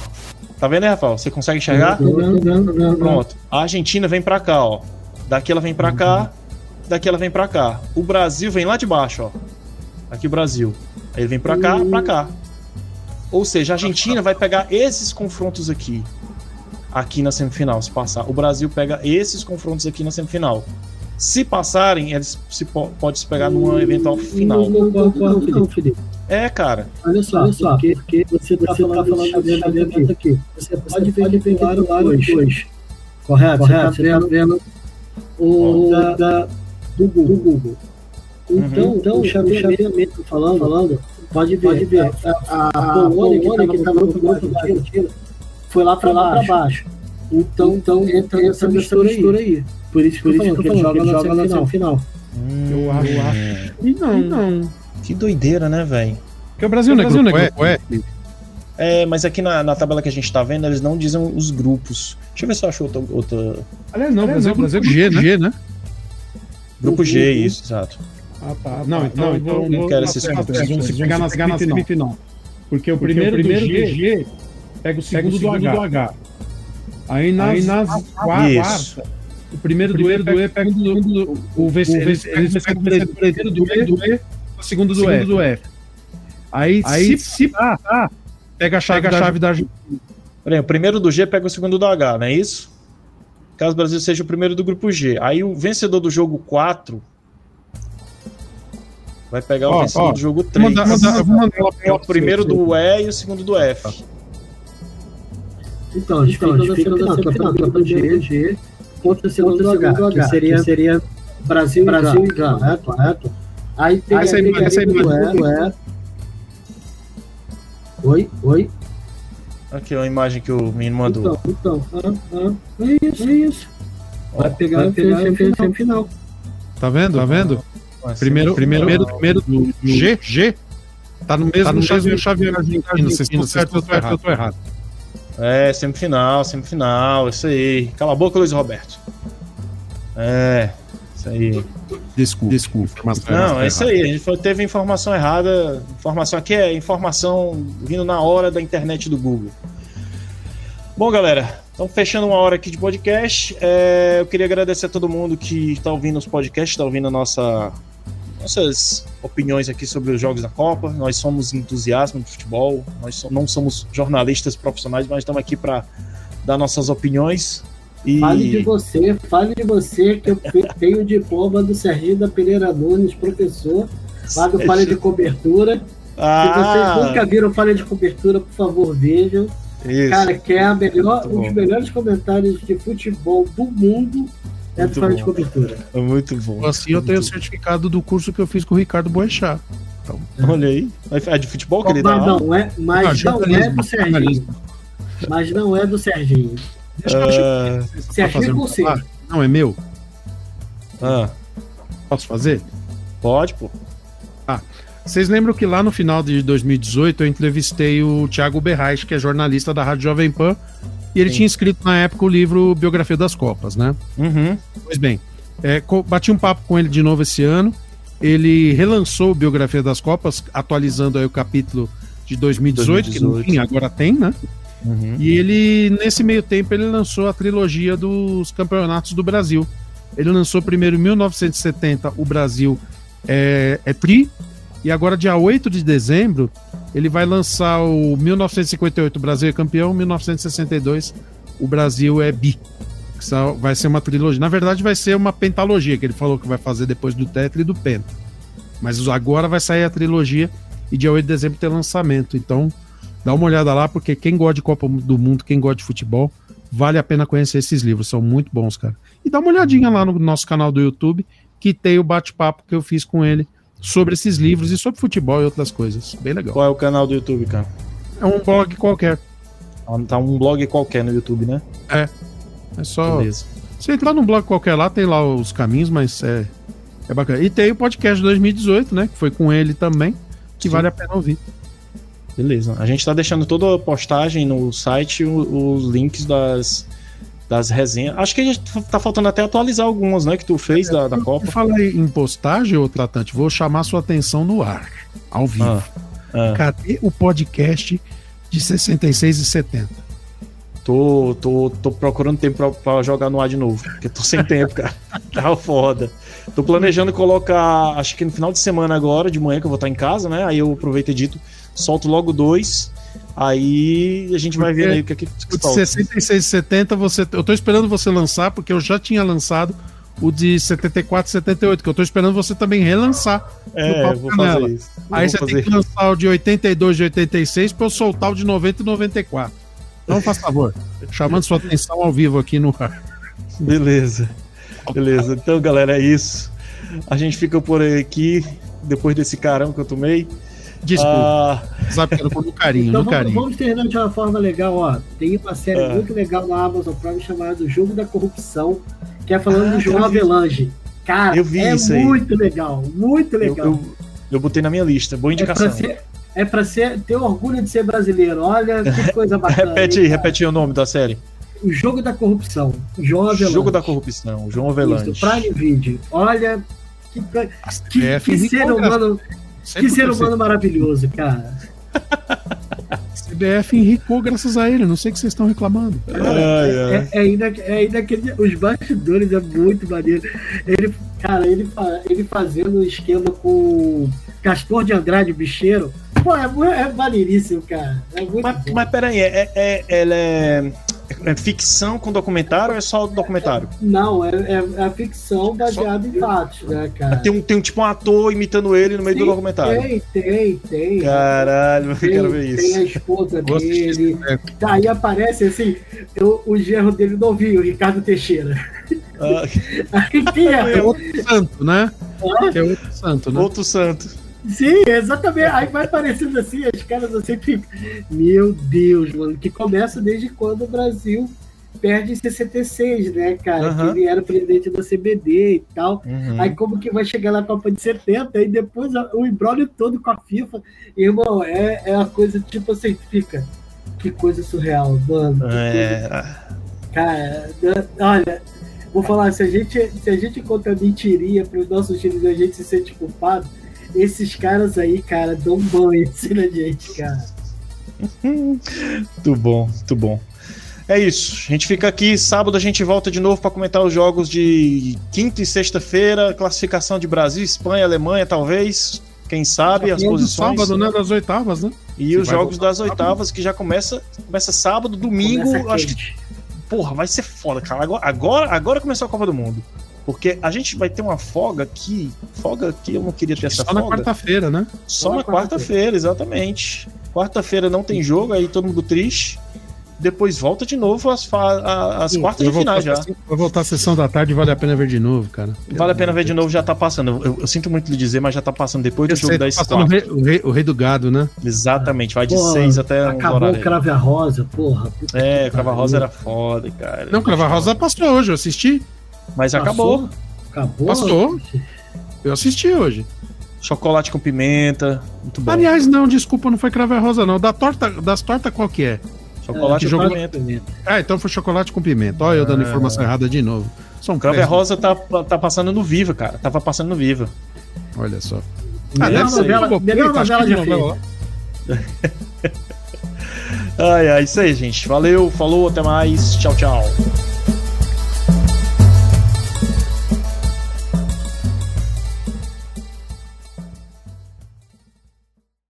Tá vendo aí, Rafael? Você consegue enxergar? não, não, não, não, não. Pronto. A Argentina vem pra cá, ó. Daqui ela vem pra cá, daqui ela vem pra cá. O Brasil vem lá de baixo, ó. Aqui o Brasil. Aí ele vem pra cá, pra cá. Ou seja, a Argentina vai pegar esses confrontos aqui. Aqui na semifinal, se passar. O Brasil pega esses confrontos aqui na semifinal. Se passarem, eles se po pode se pegar numa eventual final. Não, não, não, não, Felipe. É, cara. Olha só, olha só porque, porque você está falando, tá falando de chaveamento aqui. Você pode ver que lá no lado dois. Correto? Correto. Você está vendo o da, da- do Google. Do Google. Então, Uhum. então o chaveamento falando, falando, pode ver, pode ver. A, a, a Polônia que estava no grupo da Argentina foi lá para lá para baixo. Então, então entra essa mistura aí. Por isso que eu tô falando que ele joga, joga na semifinal. Eu acho. Eu acho. E não, não. Que doideira, né, velho? Porque o Brasil não é Brasil grupo, não é é, grupo, é. É, mas aqui na, na tabela que a gente tá vendo, eles não dizem os grupos. Deixa eu ver se eu acho outra. outra... Aliás, não, o Brasil, Brasil é G, né? G, né? Grupo G, Uhum. isso, exato. Ah, tá. Não, então, Não, então não quero esses vocês conflitos. vão se pegar na, pegar na semifinal. Porque o primeiro, primeiro do G pega o segundo, do, H. Aí nas, Aí nas Isso. quartas, o primeiro do E, do e pega o segundo o o primeiro do E, do E, o segundo do F. Do F. Aí, aí se passar, pega a chave, da, chave da Argentina. Porém, o primeiro do G pega o segundo do H, não é isso? Caso o Brasil seja o primeiro do grupo G. Aí o vencedor do jogo 4 vai pegar o Ó, vencedor ó, do jogo Vou 3. mandar, mandar, mandar É o primeiro do E e o segundo do F. Então, a gente fica na semifinal, campeonato G, G, contra o segundo do H, que seria, seria Brasil, Brasil e Gana, correto? correto? Aí tem Essa aí, essa aí, do do. Oi, oi. Aqui é uma imagem que o menino mandou. Então, então, ah, ah, é isso, é isso. Vai pegar, vai pegar a semifinal. Tá vendo? Tá vendo? Primeiro, primeiro, primeiro do G, G. Tá no mesmo, tá no mesmo Argentino. Vocês estão certo, eu tô errado. É, semifinal, semifinal, isso aí. Cala a boca, Luiz Roberto. É, isso aí. Desculpa, desculpa. Mas Não, é isso aí. A gente foi, teve informação errada. Informação aqui é informação vindo na hora da internet do Google. Bom, galera, então fechando uma hora aqui de podcast. É, eu queria agradecer a todo mundo que está ouvindo os podcasts, está ouvindo a nossa, nossas opiniões aqui sobre os jogos da Copa. Nós somos entusiastas de futebol, nós não somos jornalistas profissionais, mas estamos aqui para dar nossas opiniões. E... Fale de você, fale de você, que eu tenho o diploma do Serginho da Pereira Nunes, professor, lá do Falha de Cobertura. Ah. Se vocês nunca viram Falha de Cobertura, por favor, vejam. Isso. Cara, que é a melhor, um dos melhores comentários de futebol do mundo é do Falha de Cobertura. É muito bom. Assim eu tenho o certificado do curso que eu fiz com o Ricardo Boechat. Então, Olha aí. É de futebol que ele dá? Não, é, mas não, não é do Serginho. Mas não é do Serginho. Deixa uh, Serginho com C. Não, é meu. Ah. Posso fazer? Pode, pô. Ah. Vocês lembram que lá no final de 2018 eu entrevistei o Thiago Berrais, que é jornalista da Rádio Jovem Pan, e ele Sim. tinha escrito na época o livro Biografia das Copas, né? Uhum. Pois bem, é, bati um papo com ele de novo esse ano. Ele relançou Biografia das Copas, atualizando aí o capítulo de 2018, 2018. que tinha, agora tem, né? Uhum. E ele, nesse meio tempo, ele lançou a trilogia dos campeonatos do Brasil. Ele lançou primeiro em 1970 o Brasil é, é Tri, e agora, dia 8 de dezembro, ele vai lançar o 1958, o Brasil é campeão, 1962, o Brasil é bi. Vai ser uma trilogia. Na verdade, vai ser uma pentalogia, que ele falou que vai fazer depois do Tetra e do Penta. Mas agora vai sair a trilogia e dia 8 de dezembro tem lançamento. Então, dá uma olhada lá, porque quem gosta de Copa do Mundo, quem gosta de futebol, vale a pena conhecer esses livros. São muito bons, cara. E dá uma olhadinha lá no nosso canal do YouTube, que tem o bate-papo que eu fiz com ele sobre esses livros e sobre futebol e outras coisas. Bem legal. Qual é o canal do YouTube, cara? É um blog qualquer. Ah, tá um blog qualquer no YouTube, né? É. É só. Beleza. Você entrar num blog qualquer lá, tem lá os caminhos, mas é, é bacana. E tem o podcast de 2018, né? Que foi com ele também, que Sim. vale a pena ouvir. Beleza. A gente tá deixando toda a postagem no site, os links das, das resenhas. Acho que a gente tá faltando até atualizar algumas, né? Que tu fez é, da, da Copa. Falei em postagem, ô Tratante, vou chamar sua atenção no ar, ao vivo. Ah, ah. Cadê o podcast de 66 e 70? Tô, tô, tô procurando tempo pra, pra jogar no ar de novo, porque tô sem tempo, cara. Tá foda. Tô planejando colocar, acho que no final de semana agora, de manhã, que eu vou estar em casa, né? Aí eu aproveito e edito, solto logo dois Aí a gente vai ver aí o que é que, O de 66 e 70, você, eu tô esperando você lançar, porque eu já tinha lançado o de 74 e 78, que eu tô esperando você também relançar. É, vou Canela. fazer isso. Aí você tem que lançar o de 82 e 86 para eu soltar o de 90 e 94. Então, faz favor, chamando sua atenção ao vivo aqui no ar. Beleza. Beleza. Então, galera, é isso. A gente fica por aqui, depois desse carão que eu tomei. Desculpa. Ah... Sabe que eu no carinho, então, no vamos, carinho. Vamos terminar de uma forma legal, ó. Tem uma série ah. muito legal na Amazon Prime chamada O Jogo da Corrupção, que é falando ah, do João Avelange. Cara, é muito aí. legal, muito legal. Eu, eu, eu, botei na minha lista, boa indicação. É pra, ser, é pra ser, ter orgulho de ser brasileiro. Olha que coisa bacana. repete aí, repete aí o nome da série. O Jogo da Corrupção. João Avelange. Jogo da Corrupção, João Avelange. Isso, Prime Video. Olha que, que, que, que ser humano que ser humano maravilhoso, cara. CBF enricou graças a ele, não sei o que vocês estão reclamando. Cara, é, é, ainda, é ainda que os bastidores é muito maneiro. Ele, cara, ele, ele fazendo um esquema com Castor de Andrade, bicheiro. Pô, é, é maneiríssimo, cara. É muito mas, mas peraí, é, é, ela é é ficção com documentário ou é só documentário? Não, é, é, é a ficção baseada em fatos, né, cara? Tem um, tem um tipo um ator imitando ele no meio Sim, do documentário. Tem, tem, tem. Caralho, eu quero ver isso. Tem a esposa dele. Tá, aí aparece assim, eu, o gerro dele novinho, o Ricardo Teixeira. Ah. aí, é? é outro santo, né? É outro santo, né? Outro santo. Sim, exatamente. Aí vai parecendo assim, as caras assim ficam. Meu Deus, mano, que começa desde quando o Brasil perde em 66, né, cara? Aham. Que ele era presidente da CBD e tal. Uhum. Aí como que vai chegar na Copa de 70? Aí depois o embrólio todo com a FIFA. Irmão, é, é uma coisa tipo assim, fica. Que coisa surreal, mano. coisa É, Cara, da- olha, vou falar, se a gente, se a gente conta mentirinha para os nossos times e a gente se sente culpado, esses caras aí, cara, dão banho assim na gente, cara. Muito bom, muito bom. É isso. A gente fica aqui. Sábado a gente volta de novo para comentar os jogos de quinta e sexta-feira. Classificação de Brasil, Espanha, Alemanha, talvez. Quem sabe as posições. sábado, né? Das oitavas, né? E Que os jogos das sábado. oitavas que já começa, começa sábado, domingo. Começa acho que, porra, vai ser foda, cara. Agora, agora, agora começou a Copa do Mundo. Porque a gente vai ter uma folga aqui. Folga que eu não queria ter essa Só na folga. quarta-feira, né? Só Só na na quarta-feira, exatamente. Quarta-feira não tem jogo, aí todo mundo triste. Depois volta de novo as, a- as quartas de final já. a Vai voltar a sessão da tarde vale a pena ver de novo, cara. Vale a pena ver de novo, já tá passando. Eu, eu sinto muito lhe dizer, mas já tá passando depois do Eu jogo sei, das tá passando o rei, o, rei, o rei do gado, né? Exatamente, vai de Pô, 6 até um Acabou horário. o Crave a Rosa, porra. É, Crava pariu. Rosa era foda, cara. Não, Crava Rosa passou hoje, eu assisti. Mas Passou? acabou. Acabou? Passou. Eu assisti hoje. Chocolate com pimenta, muito bom. Aliás, não, desculpa, não foi Crava Rosa, não. Da torta, das tortas qual que é? chocolate que com pimenta. Ah, então foi chocolate com pimenta. Olha eu dando informação errada de novo. São Crave. Rosa tá, tá passando no Viva, cara. Tava passando no Viva. Olha só. Melhor ser novela- Globoplay, melhor tá? Novela de novela Ai, ai, isso aí, gente. Valeu, falou, até mais. Tchau, tchau.